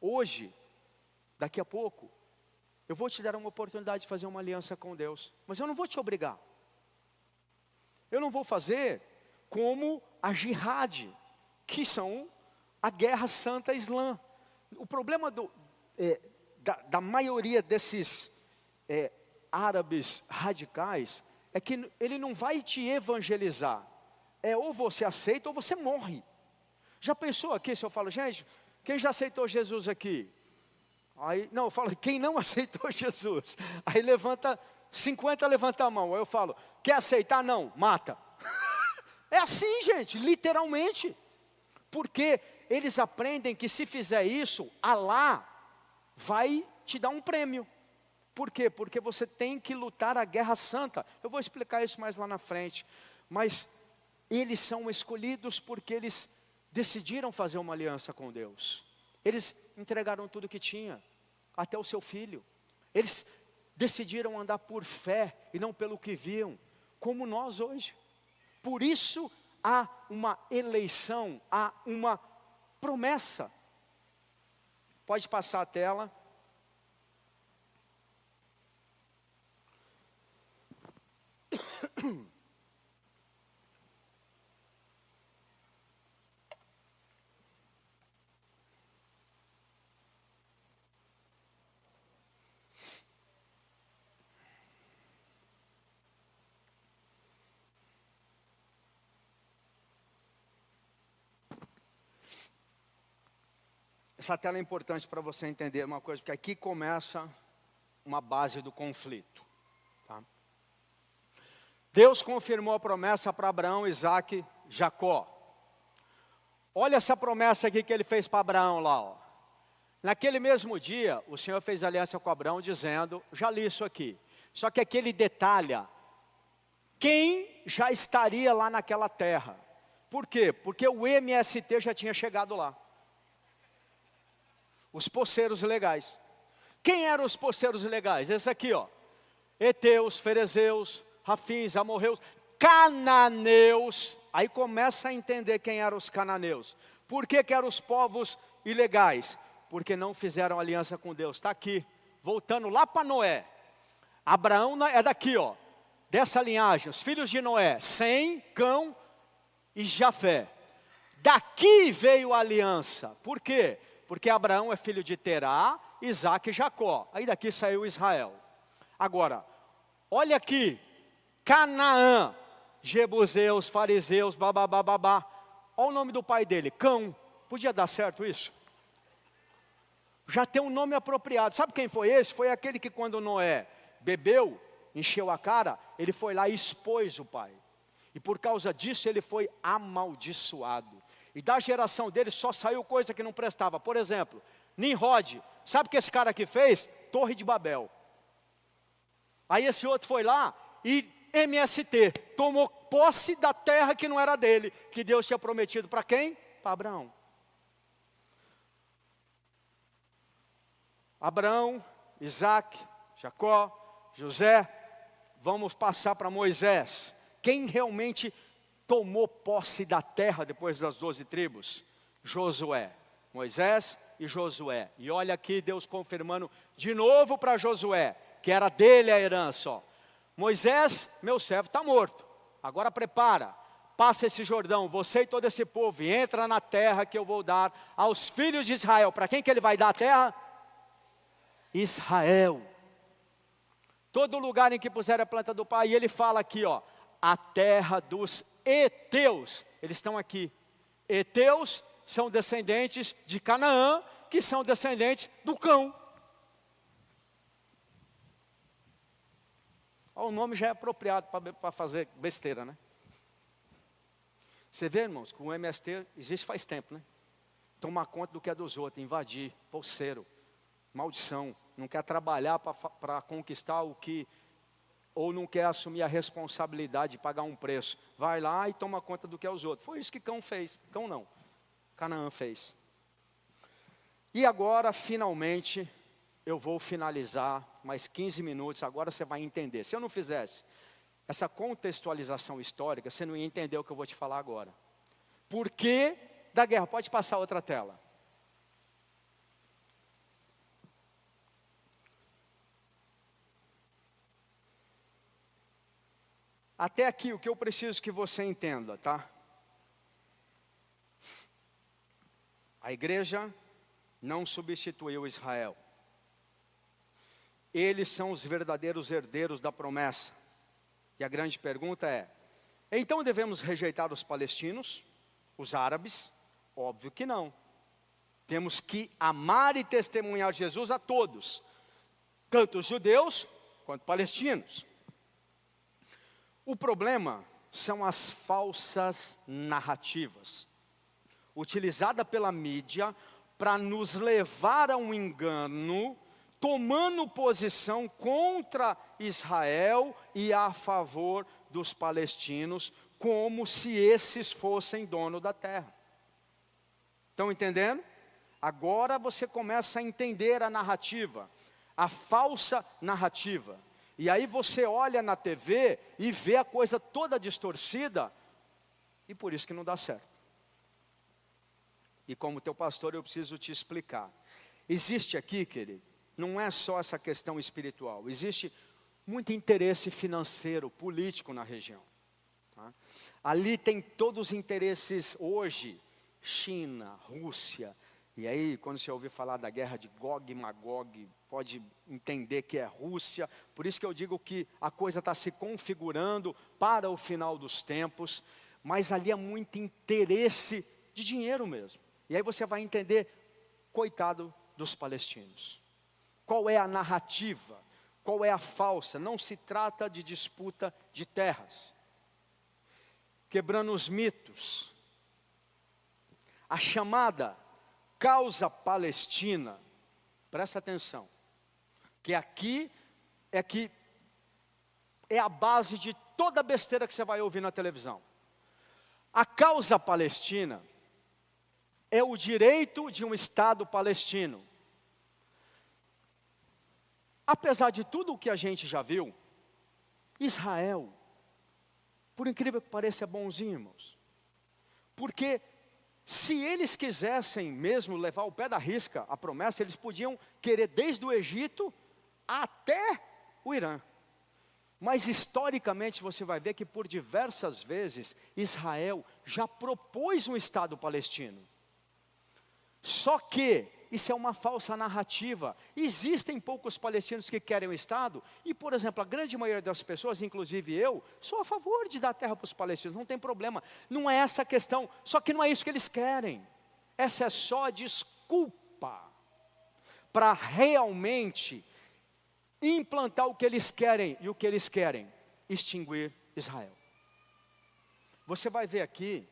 Hoje, daqui a pouco, eu vou te dar uma oportunidade de fazer uma aliança com Deus, mas eu não vou te obrigar. Eu não vou fazer como a jihad, que são a guerra santa islã. O problema do, é, da, da, maioria desses é, árabes radicais é que ele não vai te evangelizar. É ou você aceita ou você morre. Já pensou aqui, se eu falo, gente, quem já aceitou Jesus aqui? Aí, não, eu falo, quem não aceitou Jesus? Aí levanta, 50 levanta a mão. Aí eu falo, quer aceitar? Não, mata. É assim, gente, literalmente. Porque eles aprendem que se fizer isso, Alá vai te dar um prêmio. Por quê? Porque você tem que lutar a guerra santa. Eu vou explicar isso mais lá na frente. Mas eles são escolhidos porque eles decidiram fazer uma aliança com Deus. Eles entregaram tudo que tinha, até o seu filho. Eles decidiram andar por fé e não pelo que viam, como nós hoje. Por isso há uma eleição, há uma promessa. Pode passar a tela. Essa tela é importante para você entender uma coisa, porque aqui começa uma base do conflito. Tá? Deus confirmou a promessa para Abraão, Isaac, Jacó. Olha essa promessa aqui que ele fez para Abraão lá. Ó. Naquele mesmo dia, o Senhor fez aliança com Abraão, dizendo: já li isso aqui. Só que aqui ele detalha quem já estaria lá naquela terra. Por quê? Porque o MST já tinha chegado lá os poceiros legais. Quem eram os poceiros legais? Esse aqui, ó. Eteus, Ferezeus, Rafins, Amorreus, Cananeus. Aí começa a entender quem eram os cananeus. Por que, que eram os povos ilegais? Porque não fizeram aliança com Deus. Está aqui, voltando lá para Noé. Abraão é daqui, ó. Dessa linhagem, os filhos de Noé, Sem, Cão e Jafé. Daqui veio a aliança. Por quê? Porque Abraão é filho de Terá, Isaac e Jacó. Aí daqui saiu Israel. Agora, olha aqui, Canaã, Jebuseus, fariseus, babá, babá. Olha o nome do pai dele, Cão. Podia dar certo isso? Já tem um nome apropriado. Sabe quem foi esse? Foi aquele que quando Noé bebeu, encheu a cara, ele foi lá e expôs o pai. E por causa disso ele foi amaldiçoado. E da geração dele só saiu coisa que não prestava. Por exemplo, Nimrod. Sabe o que esse cara aqui fez? Torre de Babel. Aí esse outro foi lá e MST, tomou posse da terra que não era dele, que Deus tinha prometido para quem? Para Abraão. Abraão, Isaac, Jacó, José, vamos passar para Moisés. Quem realmente tomou posse da terra depois das doze tribos? Josué. Moisés e Josué. E olha aqui Deus confirmando de novo para Josué, que era dele a herança. Ó. Moisés, meu servo, está morto. Agora prepara, passa esse Jordão, você e todo esse povo, e entra na terra que eu vou dar aos filhos de Israel. Para quem que ele vai dar a terra? Israel. Todo lugar em que puser a planta do pai, e ele fala aqui, ó, a terra dos Eteus, eles estão aqui. Eteus são descendentes de Canaã, que são descendentes do cão. O nome já é apropriado para fazer besteira, né? Você vê, irmãos, que o MST existe faz tempo, né? Tomar conta do que é dos outros, invadir, pulseiro, maldição, não quer trabalhar para conquistar o que ou não quer assumir a responsabilidade de pagar um preço. Vai lá e toma conta do que é os outros. Foi isso que Cão fez. Cão não. Canaã fez. E agora, finalmente, eu vou finalizar mais 15 minutos. Agora você vai entender. Se eu não fizesse essa contextualização histórica, você não ia entender o que eu vou te falar agora. Por que da guerra? Pode passar outra tela. Até aqui o que eu preciso que você entenda, tá? A igreja não substituiu Israel. Eles são os verdadeiros herdeiros da promessa. E a grande pergunta é: então devemos rejeitar os palestinos, os árabes? Óbvio que não. Temos que amar e testemunhar Jesus a todos, tanto os judeus quanto palestinos. O problema são as falsas narrativas, utilizada pela mídia para nos levar a um engano, tomando posição contra Israel e a favor dos palestinos, como se esses fossem dono da terra. Estão entendendo? Agora você começa a entender a narrativa, a falsa narrativa. E aí você olha na TV e vê a coisa toda distorcida, e por isso que não dá certo. E como teu pastor, eu preciso te explicar. Existe aqui, querido, não é só essa questão espiritual, existe muito interesse financeiro, político na região. Tá? Ali tem todos os interesses hoje, China, Rússia, e aí, quando você ouvir falar da guerra de Gog e Magog, pode entender que é Rússia. Por isso que eu digo que a coisa está se configurando para o final dos tempos. Mas ali há muito interesse de dinheiro mesmo. E aí você vai entender Coitado dos palestinos. Qual é a narrativa? Qual é a falsa? Não se trata de disputa de terras. Quebrando os mitos. A chamada causa palestina, presta atenção, que aqui é que é a base de toda besteira que você vai ouvir na televisão. A causa palestina é o direito de um Estado palestino. Apesar de tudo o que a gente já viu, Israel, por incrível que pareça, é bonzinho, irmãos. Porque se eles quisessem mesmo levar o pé da risca a promessa, eles podiam querer desde o Egito até o Irã. Mas historicamente você vai ver que por diversas vezes Israel já propôs um Estado palestino. Só que isso é uma falsa narrativa. Existem poucos palestinos que querem o Estado, e, por exemplo, a grande maioria das pessoas, inclusive eu, sou a favor de dar terra para os palestinos, não tem problema. Não é essa a questão, só que não é isso que eles querem. Essa é só desculpa para realmente implantar o que eles querem, e o que eles querem? Extinguir Israel. Você vai ver aqui,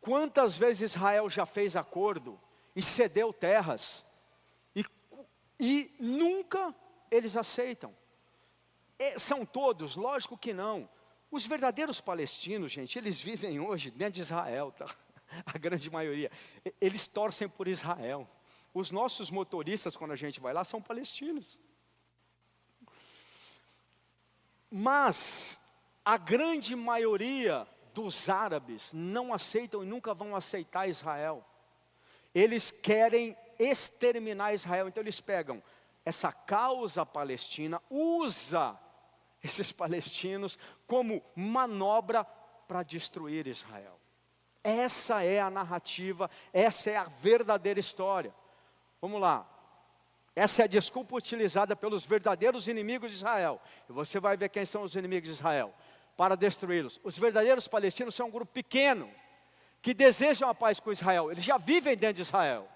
quantas vezes Israel já fez acordo e cedeu terras, e, e nunca eles aceitam. E são todos? Lógico que não. Os verdadeiros palestinos, gente, eles vivem hoje dentro de Israel, tá? A grande maioria. Eles torcem por Israel. Os nossos motoristas, quando a gente vai lá, são palestinos. Mas a grande maioria dos árabes não aceitam e nunca vão aceitar Israel. Eles querem exterminar Israel, então eles pegam essa causa palestina, usa esses palestinos como manobra para destruir Israel. Essa é a narrativa, essa é a verdadeira história. Vamos lá, essa é a desculpa utilizada pelos verdadeiros inimigos de Israel. E você vai ver quem são os inimigos de Israel para destruí-los. Os verdadeiros palestinos são um grupo pequeno que desejam a paz com Israel. Eles já vivem dentro de Israel,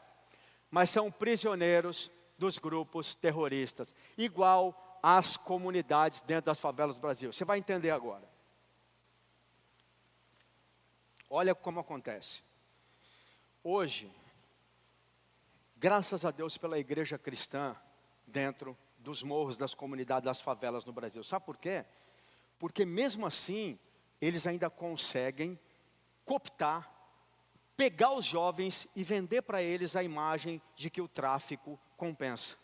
mas são prisioneiros dos grupos terroristas, igual às comunidades dentro das favelas do Brasil. Você vai entender agora. Olha como acontece. Hoje, Graças a Deus pela igreja cristã dentro dos morros, das comunidades, das favelas no Brasil. Sabe por quê? Porque mesmo assim, eles ainda conseguem cooptar, pegar os jovens e vender para eles a imagem de que o tráfico compensa.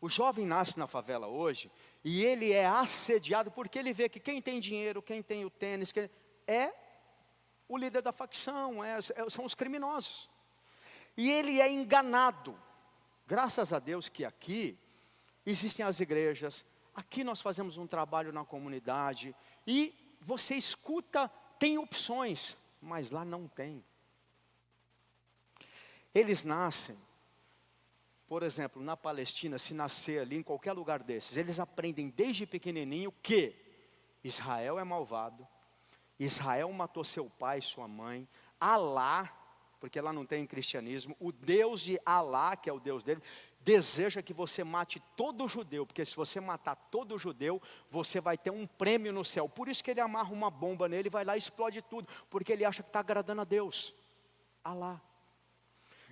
O jovem nasce na favela hoje e ele é assediado porque ele vê que quem tem dinheiro, quem tem o tênis, é o líder da facção, é, são os criminosos e ele é enganado. Graças a Deus que aqui existem as igrejas, aqui nós fazemos um trabalho na comunidade e você escuta, tem opções, mas lá não tem. Eles nascem, por exemplo, na Palestina, se nascer ali em qualquer lugar desses, eles aprendem desde pequenininho que Israel é malvado, Israel matou seu pai, sua mãe, Alá porque lá não tem cristianismo. O Deus de Alá, que é o Deus dele, deseja que você mate todo judeu, porque se você matar todo judeu, você vai ter um prêmio no céu. Por isso que ele amarra uma bomba nele e vai lá e explode tudo, porque ele acha que está agradando a Deus. Alá.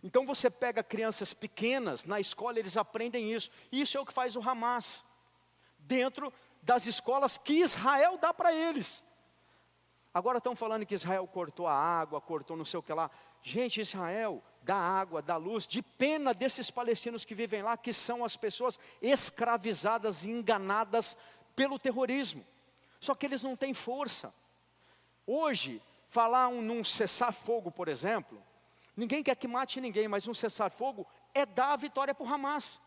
Então você pega crianças pequenas, na escola eles aprendem isso. Isso é o que faz o Hamas, dentro das escolas que Israel dá para eles. Agora estão falando que Israel cortou a água, cortou não sei o que lá. Gente, Israel dá água, dá luz, de pena desses palestinos que vivem lá, que são as pessoas escravizadas e enganadas pelo terrorismo. Só que eles não têm força. Hoje, falar um, num cessar-fogo, por exemplo, ninguém quer que mate ninguém, mas um cessar-fogo é dar a vitória para o Hamas.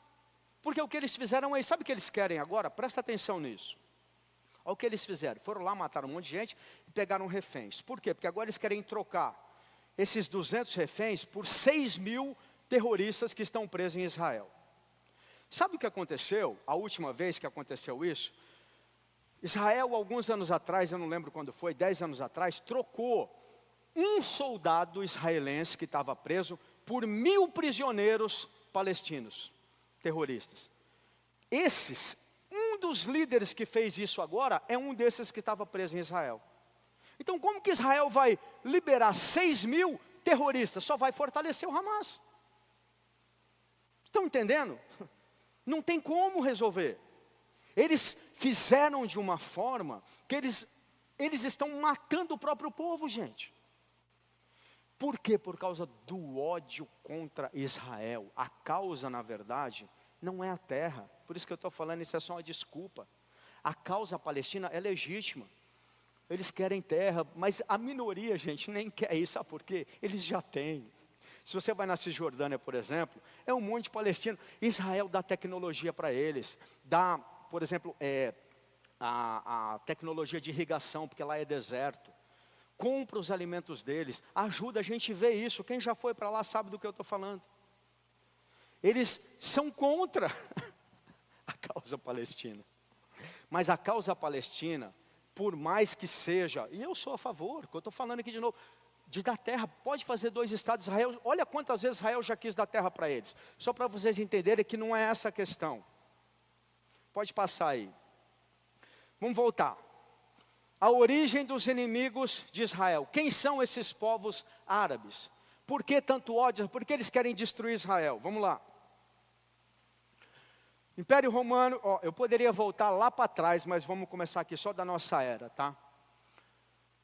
Porque o que eles fizeram é, sabe o que eles querem agora? Presta atenção nisso. Olha o que eles fizeram. Foram lá, mataram um monte de gente e pegaram reféns. Por quê? Porque agora eles querem trocar esses 200 reféns por 6 mil terroristas que estão presos em Israel. Sabe o que aconteceu? A última vez que aconteceu isso? Israel, alguns anos atrás, eu não lembro quando foi, 10 anos atrás, trocou um soldado israelense que estava preso por mil prisioneiros palestinos, terroristas. Esses, um dos líderes que fez isso agora, é um desses que estava preso em Israel. Então, como que Israel vai liberar seis mil terroristas? Só vai fortalecer o Hamas. Estão entendendo? Não tem como resolver. Eles fizeram de uma forma que eles, eles estão matando o próprio povo, gente. Por quê? Por causa do ódio contra Israel. A causa, na verdade, não é a terra. Por isso que eu estou falando, isso é só uma desculpa. A causa palestina é legítima. Eles querem terra, mas a minoria, gente, nem quer isso. Sabe por quê? Eles já têm. Se você vai na Cisjordânia, por exemplo, é um monte de palestino. Israel dá tecnologia para eles, dá, por exemplo, é, a, a tecnologia de irrigação, porque lá é deserto. Compra os alimentos deles, ajuda a gente ver isso. Quem já foi para lá sabe do que eu estou falando. Eles são contra a causa palestina. Mas a causa palestina, por mais que seja, e eu sou a favor, que eu estou falando aqui de novo, de dar terra, pode fazer dois estados Israel. Olha quantas vezes Israel já quis dar terra para eles. Só para vocês entenderem que não é essa a questão. Pode passar aí. Vamos voltar. A origem dos inimigos de Israel. Quem são esses povos árabes? Por que tanto ódio? Por que eles querem destruir Israel? Vamos lá. Império Romano, ó, eu poderia voltar lá para trás, mas vamos começar aqui só da nossa era, tá?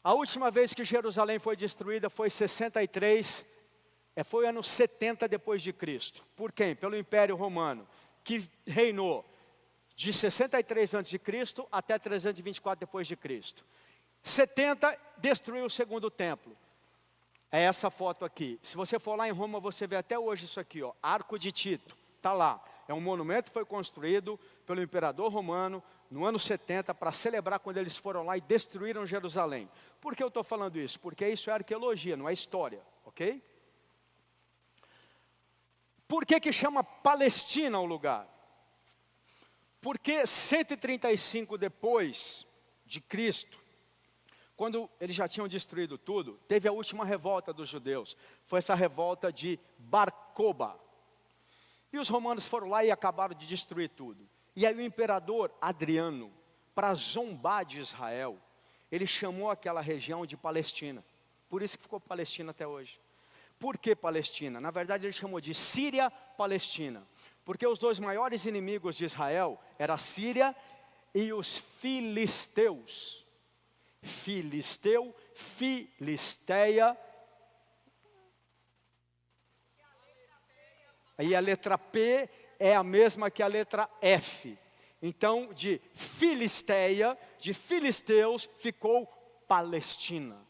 A última vez que Jerusalém foi destruída foi 63, é, foi ano 70 depois de Cristo. Por quem? Pelo Império Romano, que reinou de 63 antes de Cristo até 324 depois de Cristo. 70 destruiu o segundo templo. É essa foto aqui. Se você for lá em Roma, você vê até hoje isso aqui, ó, Arco de Tito. Está lá. É um monumento que foi construído pelo imperador romano no ano 70 para celebrar quando eles foram lá e destruíram Jerusalém. Por que eu estou falando isso? Porque isso é arqueologia, não é história, ok? Por que, que chama Palestina o lugar? Porque 135 depois de Cristo, quando eles já tinham destruído tudo, teve a última revolta dos judeus. Foi essa revolta de Barcoba. E os romanos foram lá e acabaram de destruir tudo. E aí o imperador Adriano, para zombar de Israel, ele chamou aquela região de Palestina. Por isso que ficou Palestina até hoje. Por que Palestina? Na verdade ele chamou de Síria Palestina. Porque os dois maiores inimigos de Israel eram a Síria e os filisteus. Filisteu, Filisteia. Aí a letra P é a mesma que a letra F. Então, de Filisteia, de filisteus, ficou Palestina.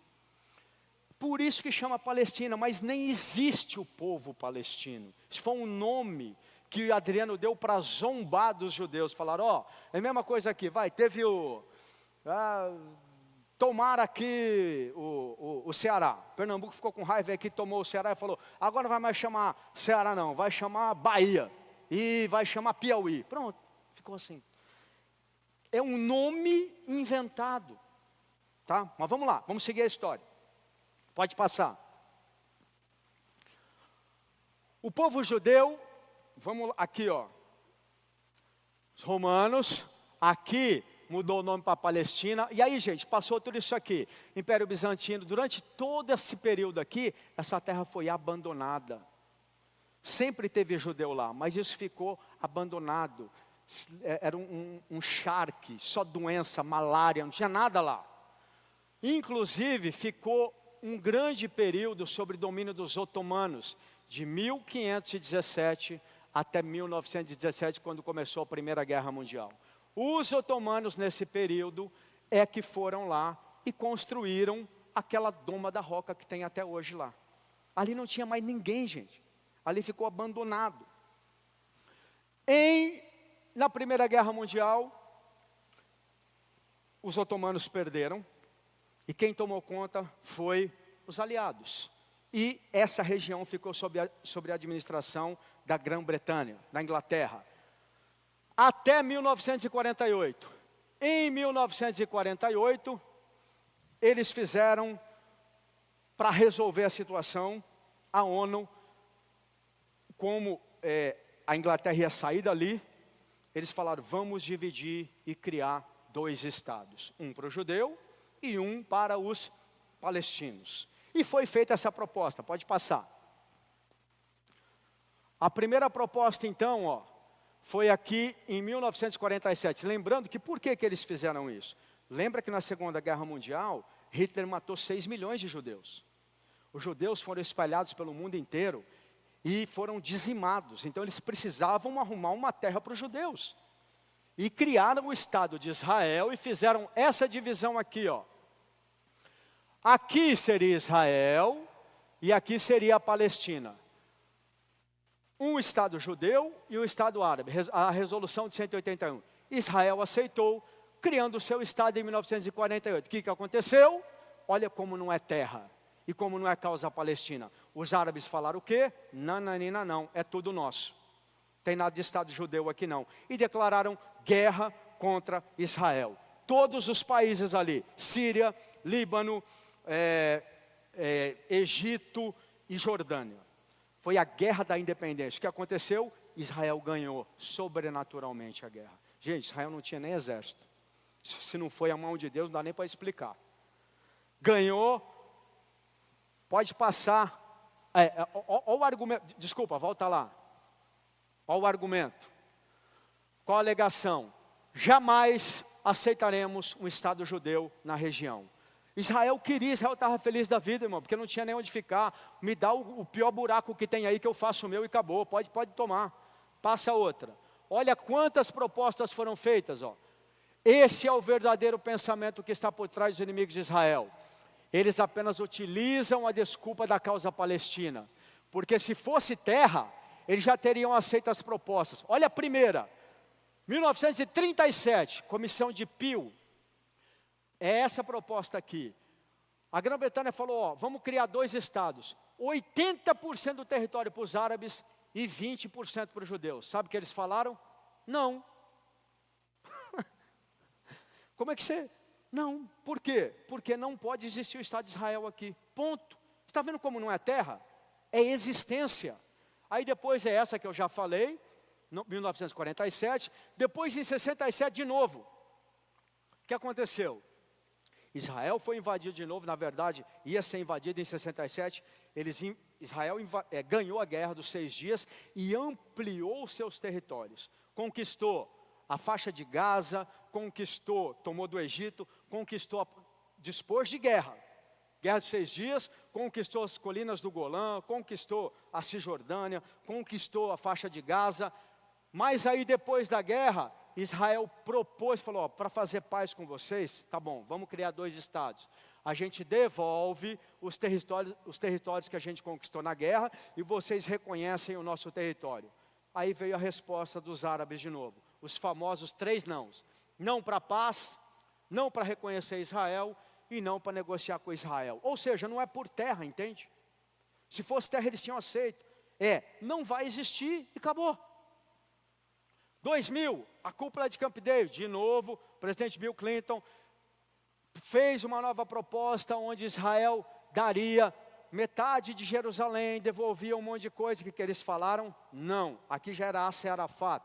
Por isso que chama Palestina, mas nem existe o povo palestino. Isso foi um nome que Adriano deu para zombar dos judeus. Falaram, ó, oh, é a mesma coisa aqui, vai, teve o. Ah, tomar aqui o, o, o, Ceará. Pernambuco ficou com raiva aqui, tomou o Ceará e falou: agora não vai mais chamar Ceará, não, vai chamar Bahia e vai chamar Piauí. Pronto, ficou assim. É um nome inventado. Tá? Mas vamos lá, vamos seguir a história. Pode passar. O povo judeu, vamos aqui, ó. Os romanos, aqui mudou o nome para Palestina. E aí, gente, passou tudo isso aqui. Império Bizantino, durante todo esse período aqui, essa terra foi abandonada. Sempre teve judeu lá, mas isso ficou abandonado. É, era um, um, um charque, só doença, malária, não tinha nada lá. Inclusive, ficou um grande período sob domínio dos otomanos, de 1517 até 1917, quando começou a Primeira Guerra Mundial. Os otomanos, nesse período, é que foram lá e construíram aquela doma da roca que tem até hoje lá. Ali não tinha mais ninguém, gente ali ficou abandonado. Em, na Primeira Guerra Mundial, os otomanos perderam, e quem tomou conta foi os aliados. E essa região ficou sob a, sob a administração da Grã-Bretanha, da Inglaterra, até 1948. Em 1948, eles fizeram, para resolver a situação, a ONU como é, a Inglaterra ia sair dali, eles falaram: vamos dividir e criar dois estados, um para o judeu e um para os palestinos. E foi feita essa proposta, pode passar. A primeira proposta, então, ó, foi aqui em 1947. Lembrando que por que, que eles fizeram isso? Lembra que na Segunda Guerra Mundial, Hitler matou 6 milhões de judeus. Os judeus foram espalhados pelo mundo inteiro e foram dizimados. Então eles precisavam arrumar uma terra para os judeus. E criaram o Estado de Israel e fizeram essa divisão aqui, ó. Aqui seria Israel e aqui seria a Palestina um Estado judeu e um Estado árabe, a resolução de 181. Israel aceitou, criando o seu Estado em 1948. O que, que aconteceu? Olha como não é terra e como não é causa palestina. Os árabes falaram o quê? Nananina não, é tudo nosso. Tem nada de Estado judeu aqui não. E declararam guerra contra Israel. Todos os países ali, Síria, Líbano, é, é, Egito e Jordânia. Foi a guerra da independência. O que aconteceu? Israel ganhou sobrenaturalmente a guerra. Gente, Israel não tinha nem exército. Se não foi a mão de Deus, não dá nem para explicar. Ganhou, pode passar. É, é o argumento, desculpa, volta lá. Olha o argumento. Qual a alegação? Jamais aceitaremos um Estado judeu na região. Israel queria, Israel estava feliz da vida, irmão, porque não tinha nem onde ficar. Me dá o, o, pior buraco que tem aí que eu faço o meu e acabou. Pode, pode tomar. Passa outra. Olha quantas propostas foram feitas, ó. Esse é o verdadeiro pensamento que está por trás dos inimigos de Israel. Eles apenas utilizam a desculpa da causa palestina. Porque se fosse terra, eles já teriam aceito as propostas. Olha a primeira. 1937, comissão de Pio, é essa a proposta aqui. A Grã-Bretanha falou: ó, vamos criar dois estados, 80% do território para os árabes e 20% para os judeus. Sabe o que eles falaram? Não. Como é que você. Não. Por quê? Porque não pode existir o Estado de Israel aqui. Ponto. Está vendo como não é terra? É existência. Aí depois é essa que eu já falei, 1947. Depois em 67 de novo. O que aconteceu? Israel foi invadido de novo, na verdade, ia ser invadido em 67. Eles, Israel é, ganhou a guerra dos seis dias e ampliou seus territórios. Conquistou a faixa de Gaza, conquistou, tomou do Egito, conquistou, dispôs de guerra. Guerra de seis dias, conquistou as colinas do Golã, conquistou a Cisjordânia, conquistou a faixa de Gaza. Mas aí depois da guerra, Israel propôs, falou: para fazer paz com vocês, tá bom, vamos criar dois estados. A gente devolve os territórios, os territórios que a gente conquistou na guerra e vocês reconhecem o nosso território. Aí veio a resposta dos árabes de novo, os famosos três nãos: não para paz, não para reconhecer Israel e não para negociar com Israel. Ou seja, não é por terra, entende? Se fosse terra, eles tinham aceito. É, não vai existir e acabou. 2000, a cúpula de Camp David, de novo, o presidente Bill Clinton fez uma nova proposta onde Israel daria metade de Jerusalém, devolvia um monte de coisa que, que eles falaram, não, aqui já era Asa Arafat.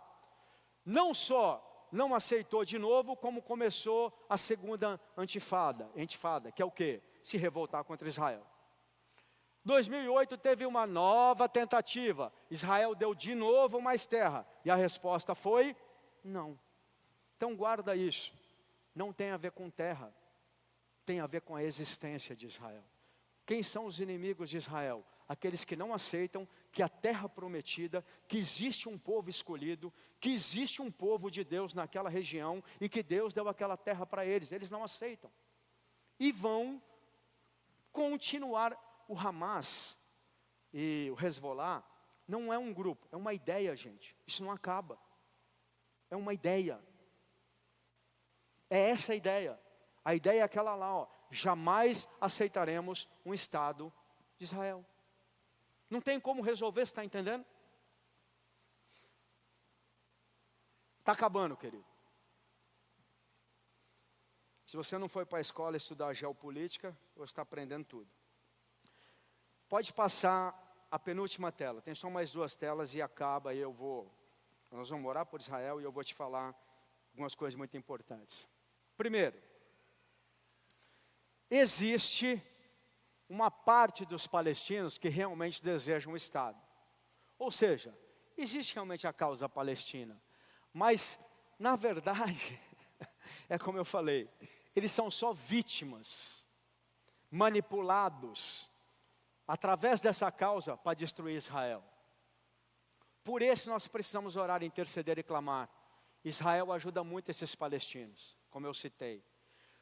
Não só não aceitou de novo, como começou a segunda antifada, antifada, que é o que? Se revoltar contra Israel. 2008 teve uma nova tentativa. Israel deu de novo mais terra. E a resposta foi: não. Então guarda isso. Não tem a ver com terra. Tem a ver com a existência de Israel. Quem são os inimigos de Israel? Aqueles que não aceitam que a terra prometida, que existe um povo escolhido, que existe um povo de Deus naquela região e que Deus deu aquela terra para eles. Eles não aceitam. E vão continuar o Hamas e o Hezbollah não é um grupo, é uma ideia, gente. Isso não acaba. É uma ideia. É essa a ideia. A ideia é aquela lá, ó. Jamais aceitaremos um Estado de Israel. Não tem como resolver, está entendendo? Está acabando, querido. Se você não foi para a escola estudar geopolítica, você está aprendendo tudo. Pode passar a penúltima tela. Tem só mais duas telas e acaba e eu vou. Nós vamos orar por Israel e eu vou te falar algumas coisas muito importantes. Primeiro, existe uma parte dos palestinos que realmente desejam um Estado. Ou seja, existe realmente a causa palestina. Mas, na verdade, é como eu falei, eles são só vítimas, manipulados, através dessa causa, para destruir Israel. Por isso nós precisamos orar, interceder e clamar. Israel ajuda muito esses palestinos, como eu citei.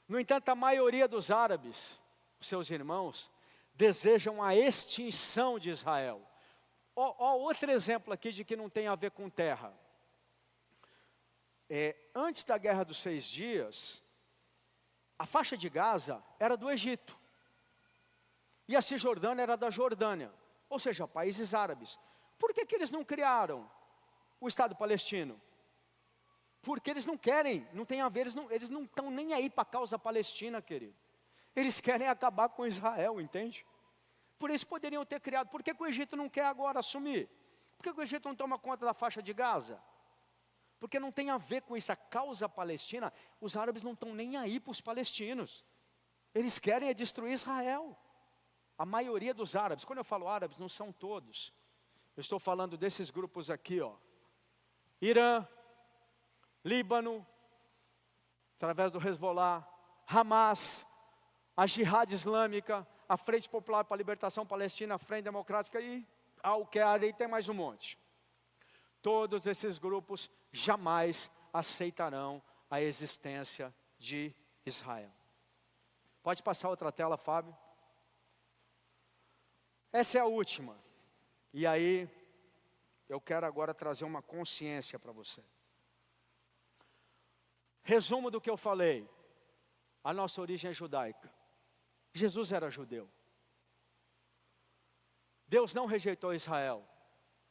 No entanto, a maioria dos árabes, seus irmãos, desejam a extinção de Israel. Ó, ó, outro exemplo aqui de que não tem a ver com terra. É, antes da guerra dos seis dias, a faixa de Gaza era do Egito. E a Cisjordânia era da Jordânia, ou seja, países árabes. Por que, que eles não criaram o Estado palestino? Porque eles não querem, não tem a ver, eles não estão nem aí para a causa palestina, querido. Eles querem acabar com Israel, entende? Por isso poderiam ter criado. Por que, que o Egito não quer agora assumir? Por que, que o Egito não toma conta da faixa de Gaza? Porque não tem a ver com isso. A causa palestina, os árabes não estão nem aí para os palestinos. Eles querem é destruir Israel. A maioria dos árabes, quando eu falo árabes, não são todos. Eu estou falando desses grupos aqui, ó. Irã, Líbano, através do Hezbollah, Hamas, a Jihad Islâmica, a Frente Popular para a Libertação Palestina, a Frente Democrática e Al-Qaeda, e tem mais um monte. Todos esses grupos jamais aceitarão a existência de Israel. Pode passar outra tela, Fábio? Essa é a última. E aí, eu quero agora trazer uma consciência para você. Resumo do que eu falei. A nossa origem é judaica. Jesus era judeu. Deus não rejeitou Israel.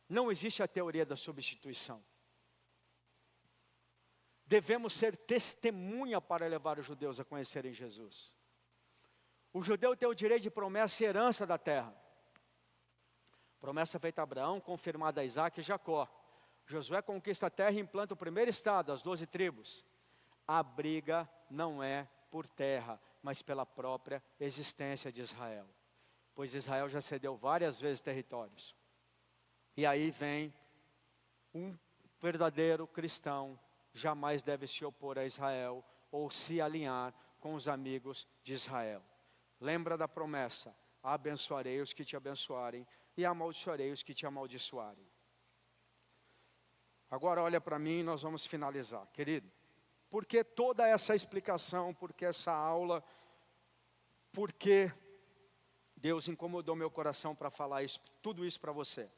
Não existe a teoria da substituição. Devemos ser testemunha para levar os judeus a conhecerem Jesus. O judeu tem o direito de promessa e herança da terra. Promessa feita a Abraão, confirmada a Isaac e Jacó. Josué conquista a terra e implanta o primeiro estado, as doze tribos. A briga não é por terra, mas pela própria existência de Israel. Pois Israel já cedeu várias vezes territórios. E aí vem um verdadeiro cristão jamais deve se opor a Israel ou se alinhar com os amigos de Israel. Lembra da promessa: abençoarei os que te abençoarem e amaldiçoarei os que te amaldiçoarem. Agora olha para mim e nós vamos finalizar, querido. Por que toda essa explicação? Por que essa aula? Porque Deus incomodou meu coração para falar isso, tudo isso para você.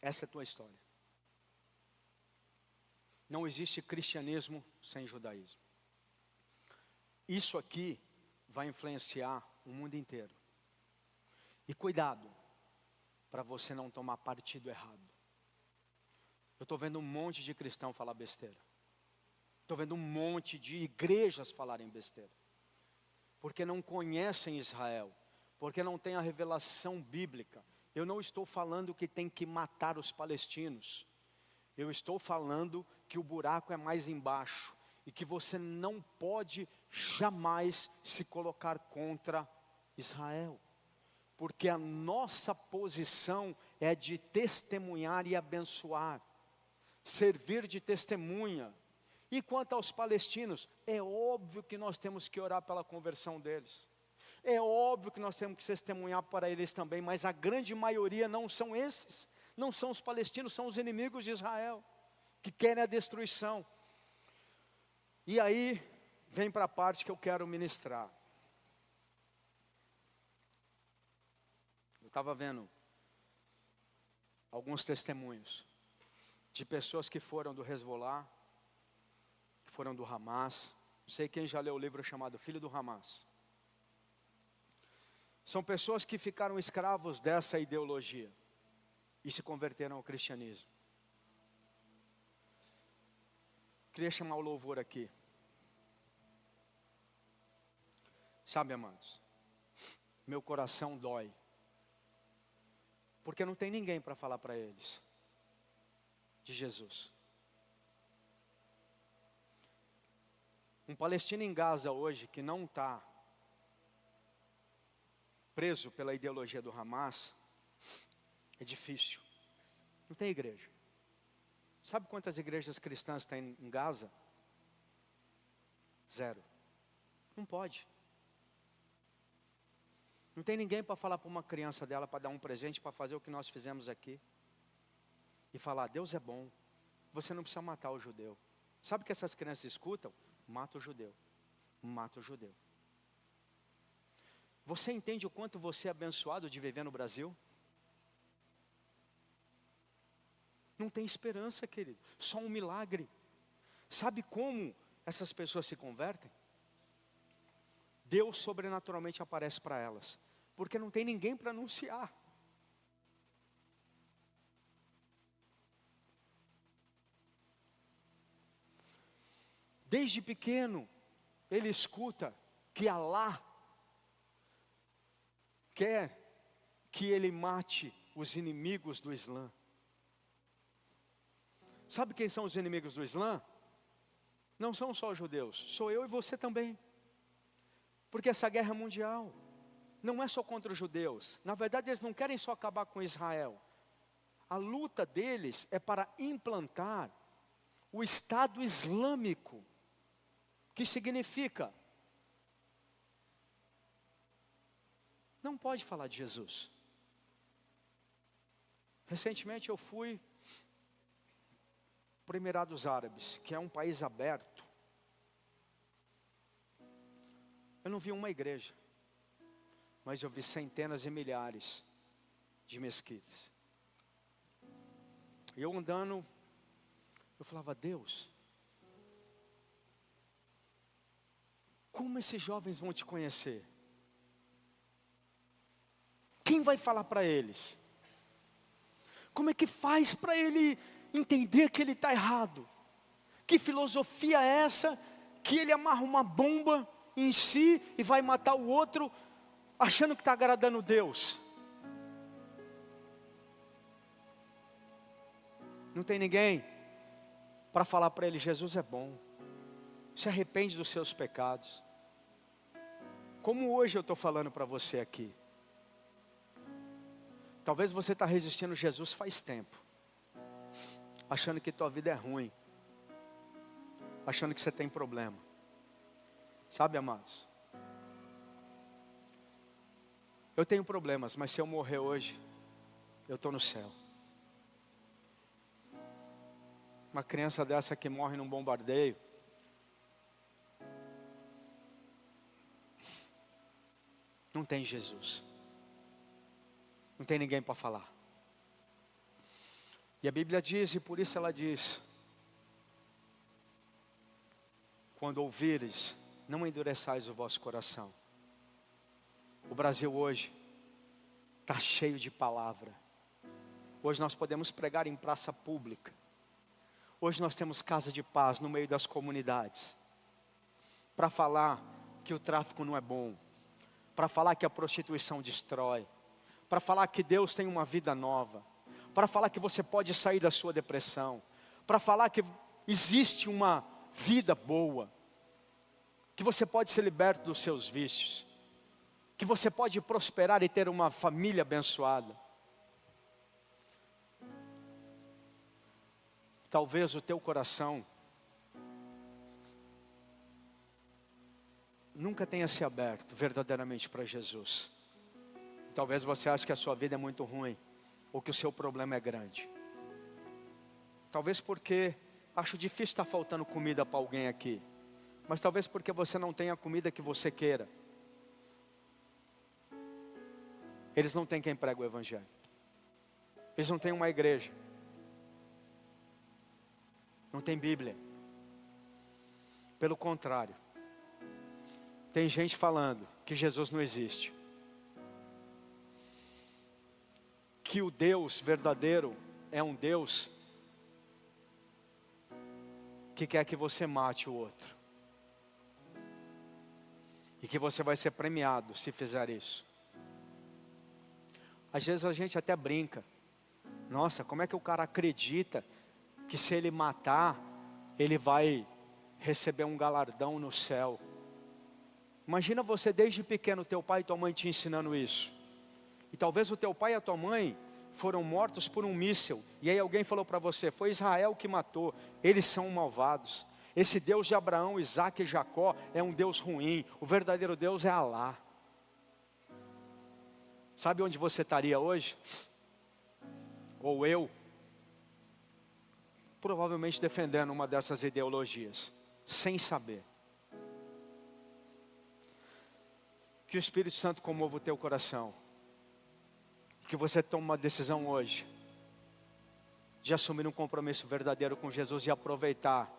Essa é a tua história. Não existe cristianismo sem judaísmo. Isso aqui vai influenciar o mundo inteiro. E cuidado, para você não tomar partido errado. Eu estou vendo um monte de cristão falar besteira. Estou vendo um monte de igrejas falarem besteira. Porque não conhecem Israel. Porque não tem a revelação bíblica. Eu não estou falando que tem que matar os palestinos. Eu estou falando que o buraco é mais embaixo e que você não pode jamais se colocar contra Israel, porque a nossa posição é de testemunhar e abençoar servir de testemunha. E quanto aos palestinos, é óbvio que nós temos que orar pela conversão deles. É óbvio que nós temos que testemunhar para eles também, mas a grande maioria não são esses. Não são os palestinos, são os inimigos de Israel, que querem a destruição. E aí, vem para a parte que eu quero ministrar. Eu estava vendo alguns testemunhos de pessoas que foram do Hezbollah, que foram do Hamas. Não sei quem já leu o livro chamado Filho do Hamas. São pessoas que ficaram escravos dessa ideologia e se converteram ao cristianismo. Queria chamar o louvor aqui. Sabe, amados, meu coração dói. Porque não tem ninguém para falar para eles de Jesus. Um palestino em Gaza hoje que não está preso pela ideologia do Hamas, é difícil. Não tem igreja. Sabe quantas igrejas cristãs tem em Gaza? Zero. Não pode. Não tem ninguém para falar para uma criança dela para dar um presente para fazer o que nós fizemos aqui. E falar, Deus é bom. Você não precisa matar o judeu. Sabe o que essas crianças escutam? Mata o judeu. Mata o judeu. Você entende o quanto você é abençoado de viver no Brasil? Não tem esperança, querido. Só um milagre. Sabe como essas pessoas se convertem? Deus sobrenaturalmente aparece para elas, porque não tem ninguém para anunciar. Desde pequeno, ele escuta que Alá quer que ele mate os inimigos do Islã. Sabe quem são os inimigos do Islã? Não são só os judeus, sou eu e você também. Porque essa guerra mundial não é só contra os judeus. Na verdade, eles não querem só acabar com Israel. A luta deles é para implantar o Estado Islâmico, que significa não pode falar de Jesus. Recentemente eu fui para Emirados Árabes, que é um país aberto. Eu não vi uma igreja, mas eu vi centenas e milhares de mesquitas. E eu andando, eu falava, Deus, como esses jovens vão te conhecer? Quem vai falar para eles? Como é que faz para ele entender que ele está errado? Que filosofia é essa que ele amarra uma bomba em si e vai matar o outro, achando que está agradando Deus. Não tem ninguém para falar para ele: Jesus é bom, se arrepende dos seus pecados. Como hoje eu estou falando para você aqui. Talvez você está resistindo Jesus faz tempo, achando que tua vida é ruim, achando que você tem problema. Sabe, amados? Eu tenho problemas, mas se eu morrer hoje, eu estou no céu. Uma criança dessa que morre num bombardeio, não tem Jesus, não tem ninguém para falar. E a Bíblia diz, e por isso ela diz: quando ouvires não endureçais o vosso coração. O Brasil hoje está cheio de palavra. Hoje nós podemos pregar em praça pública. Hoje nós temos casa de paz no meio das comunidades. Para falar que o tráfico não é bom. Para falar que a prostituição destrói. Para falar que Deus tem uma vida nova. Para falar que você pode sair da sua depressão. Para falar que existe uma vida boa que você pode ser liberto dos seus vícios, que você pode prosperar e ter uma família abençoada. Talvez o teu coração nunca tenha se aberto verdadeiramente para Jesus. Talvez você ache que a sua vida é muito ruim ou que o seu problema é grande. Talvez porque acho difícil estar faltando comida para alguém aqui mas talvez porque você não tem a comida que você queira. Eles não têm quem prega o Evangelho. Eles não têm uma igreja. Não tem Bíblia. Pelo contrário, tem gente falando que Jesus não existe. Que o Deus verdadeiro é um Deus que quer que você mate o outro e que você vai ser premiado se fizer isso. Às vezes a gente até brinca. Nossa, como é que o cara acredita que se ele matar, ele vai receber um galardão no céu? Imagina você desde pequeno, teu pai e tua mãe te ensinando isso. E talvez o teu pai e a tua mãe foram mortos por um míssil. E aí alguém falou para você: foi Israel que matou, eles são malvados. Esse Deus de Abraão, Isaac e Jacó é um Deus ruim. O verdadeiro Deus é Alá. Sabe onde você estaria hoje? Ou eu? Provavelmente defendendo uma dessas ideologias, sem saber. Que o Espírito Santo comova o teu coração que você tome uma decisão hoje de assumir um compromisso verdadeiro com Jesus e aproveitar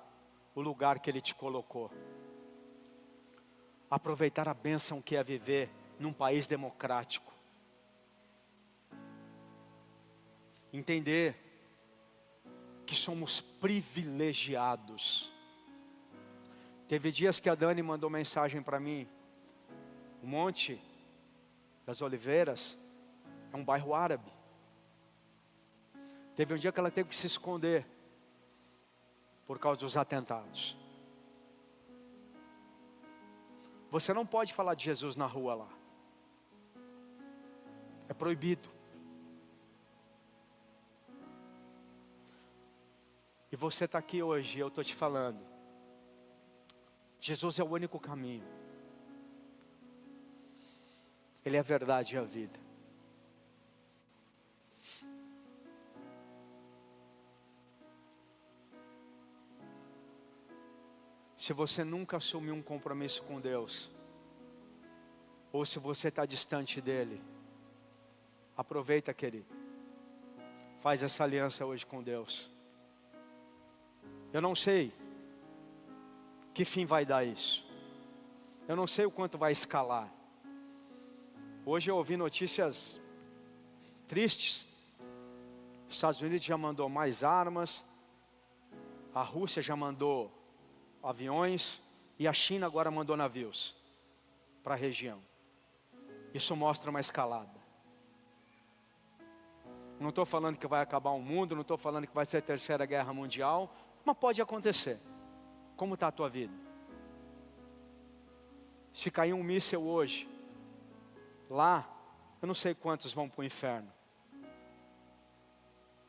o lugar que Ele te colocou. Aproveitar a bênção que é viver num país democrático. Entender que somos privilegiados. Teve dias que a Dani mandou mensagem para mim, o Monte das Oliveiras, é um bairro árabe. Teve um dia que ela teve que se esconder por causa dos atentados. Você não pode falar de Jesus na rua lá. É proibido. E você está aqui hoje, eu estou te falando. Jesus é o único caminho. Ele é a verdade e a vida. Se você nunca assumiu um compromisso com Deus, ou se você está distante dele, aproveita, querido. Faz essa aliança hoje com Deus. Eu não sei que fim vai dar isso. Eu não sei o quanto vai escalar. Hoje eu ouvi notícias tristes. Os Estados Unidos já mandou mais armas. A Rússia já mandou aviões e a China agora mandou navios para a região. Isso mostra uma escalada. Não estou falando que vai acabar o mundo, não estou falando que vai ser a terceira guerra mundial, mas pode acontecer. Como está a tua vida? Se cair um míssel hoje, lá, eu não sei quantos vão para o inferno.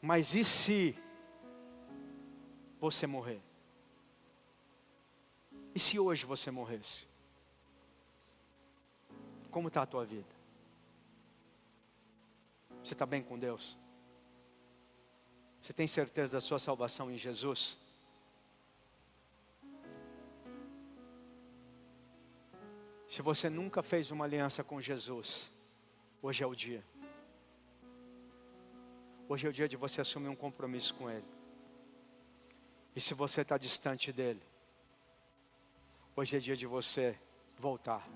Mas e se você morrer? E se hoje você morresse? Como está a tua vida? Você está bem com Deus? Você tem certeza da sua salvação em Jesus? Se você nunca fez uma aliança com Jesus, hoje é o dia. Hoje é o dia de você assumir um compromisso com Ele. E se você está distante dEle, Hoje é dia de você voltar.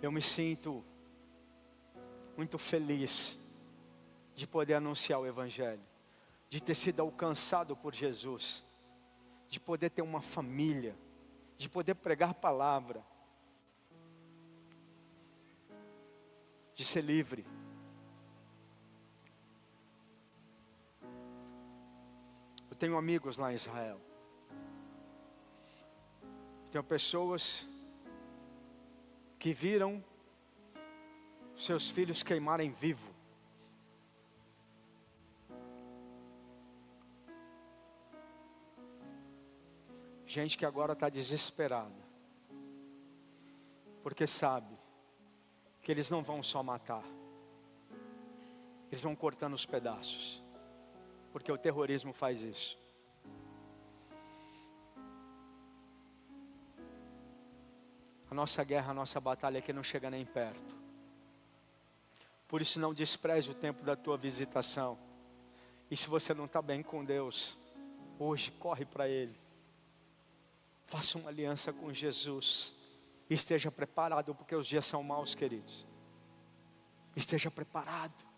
Eu me sinto muito feliz de poder anunciar o Evangelho, de ter sido alcançado por Jesus, de poder ter uma família, de poder pregar palavra, de ser livre. Eu tenho amigos lá em Israel. Tenho pessoas que viram seus filhos queimarem vivo. Gente que agora está desesperada, porque sabe que eles não vão só matar, eles vão cortando os pedaços, porque o terrorismo faz isso. A nossa guerra, a nossa batalha aqui não chega nem perto. Por isso, não despreze o tempo da tua visitação. E se você não está bem com Deus, hoje corre para Ele. Faça uma aliança com Jesus. Esteja preparado, porque os dias são maus, queridos. Esteja preparado.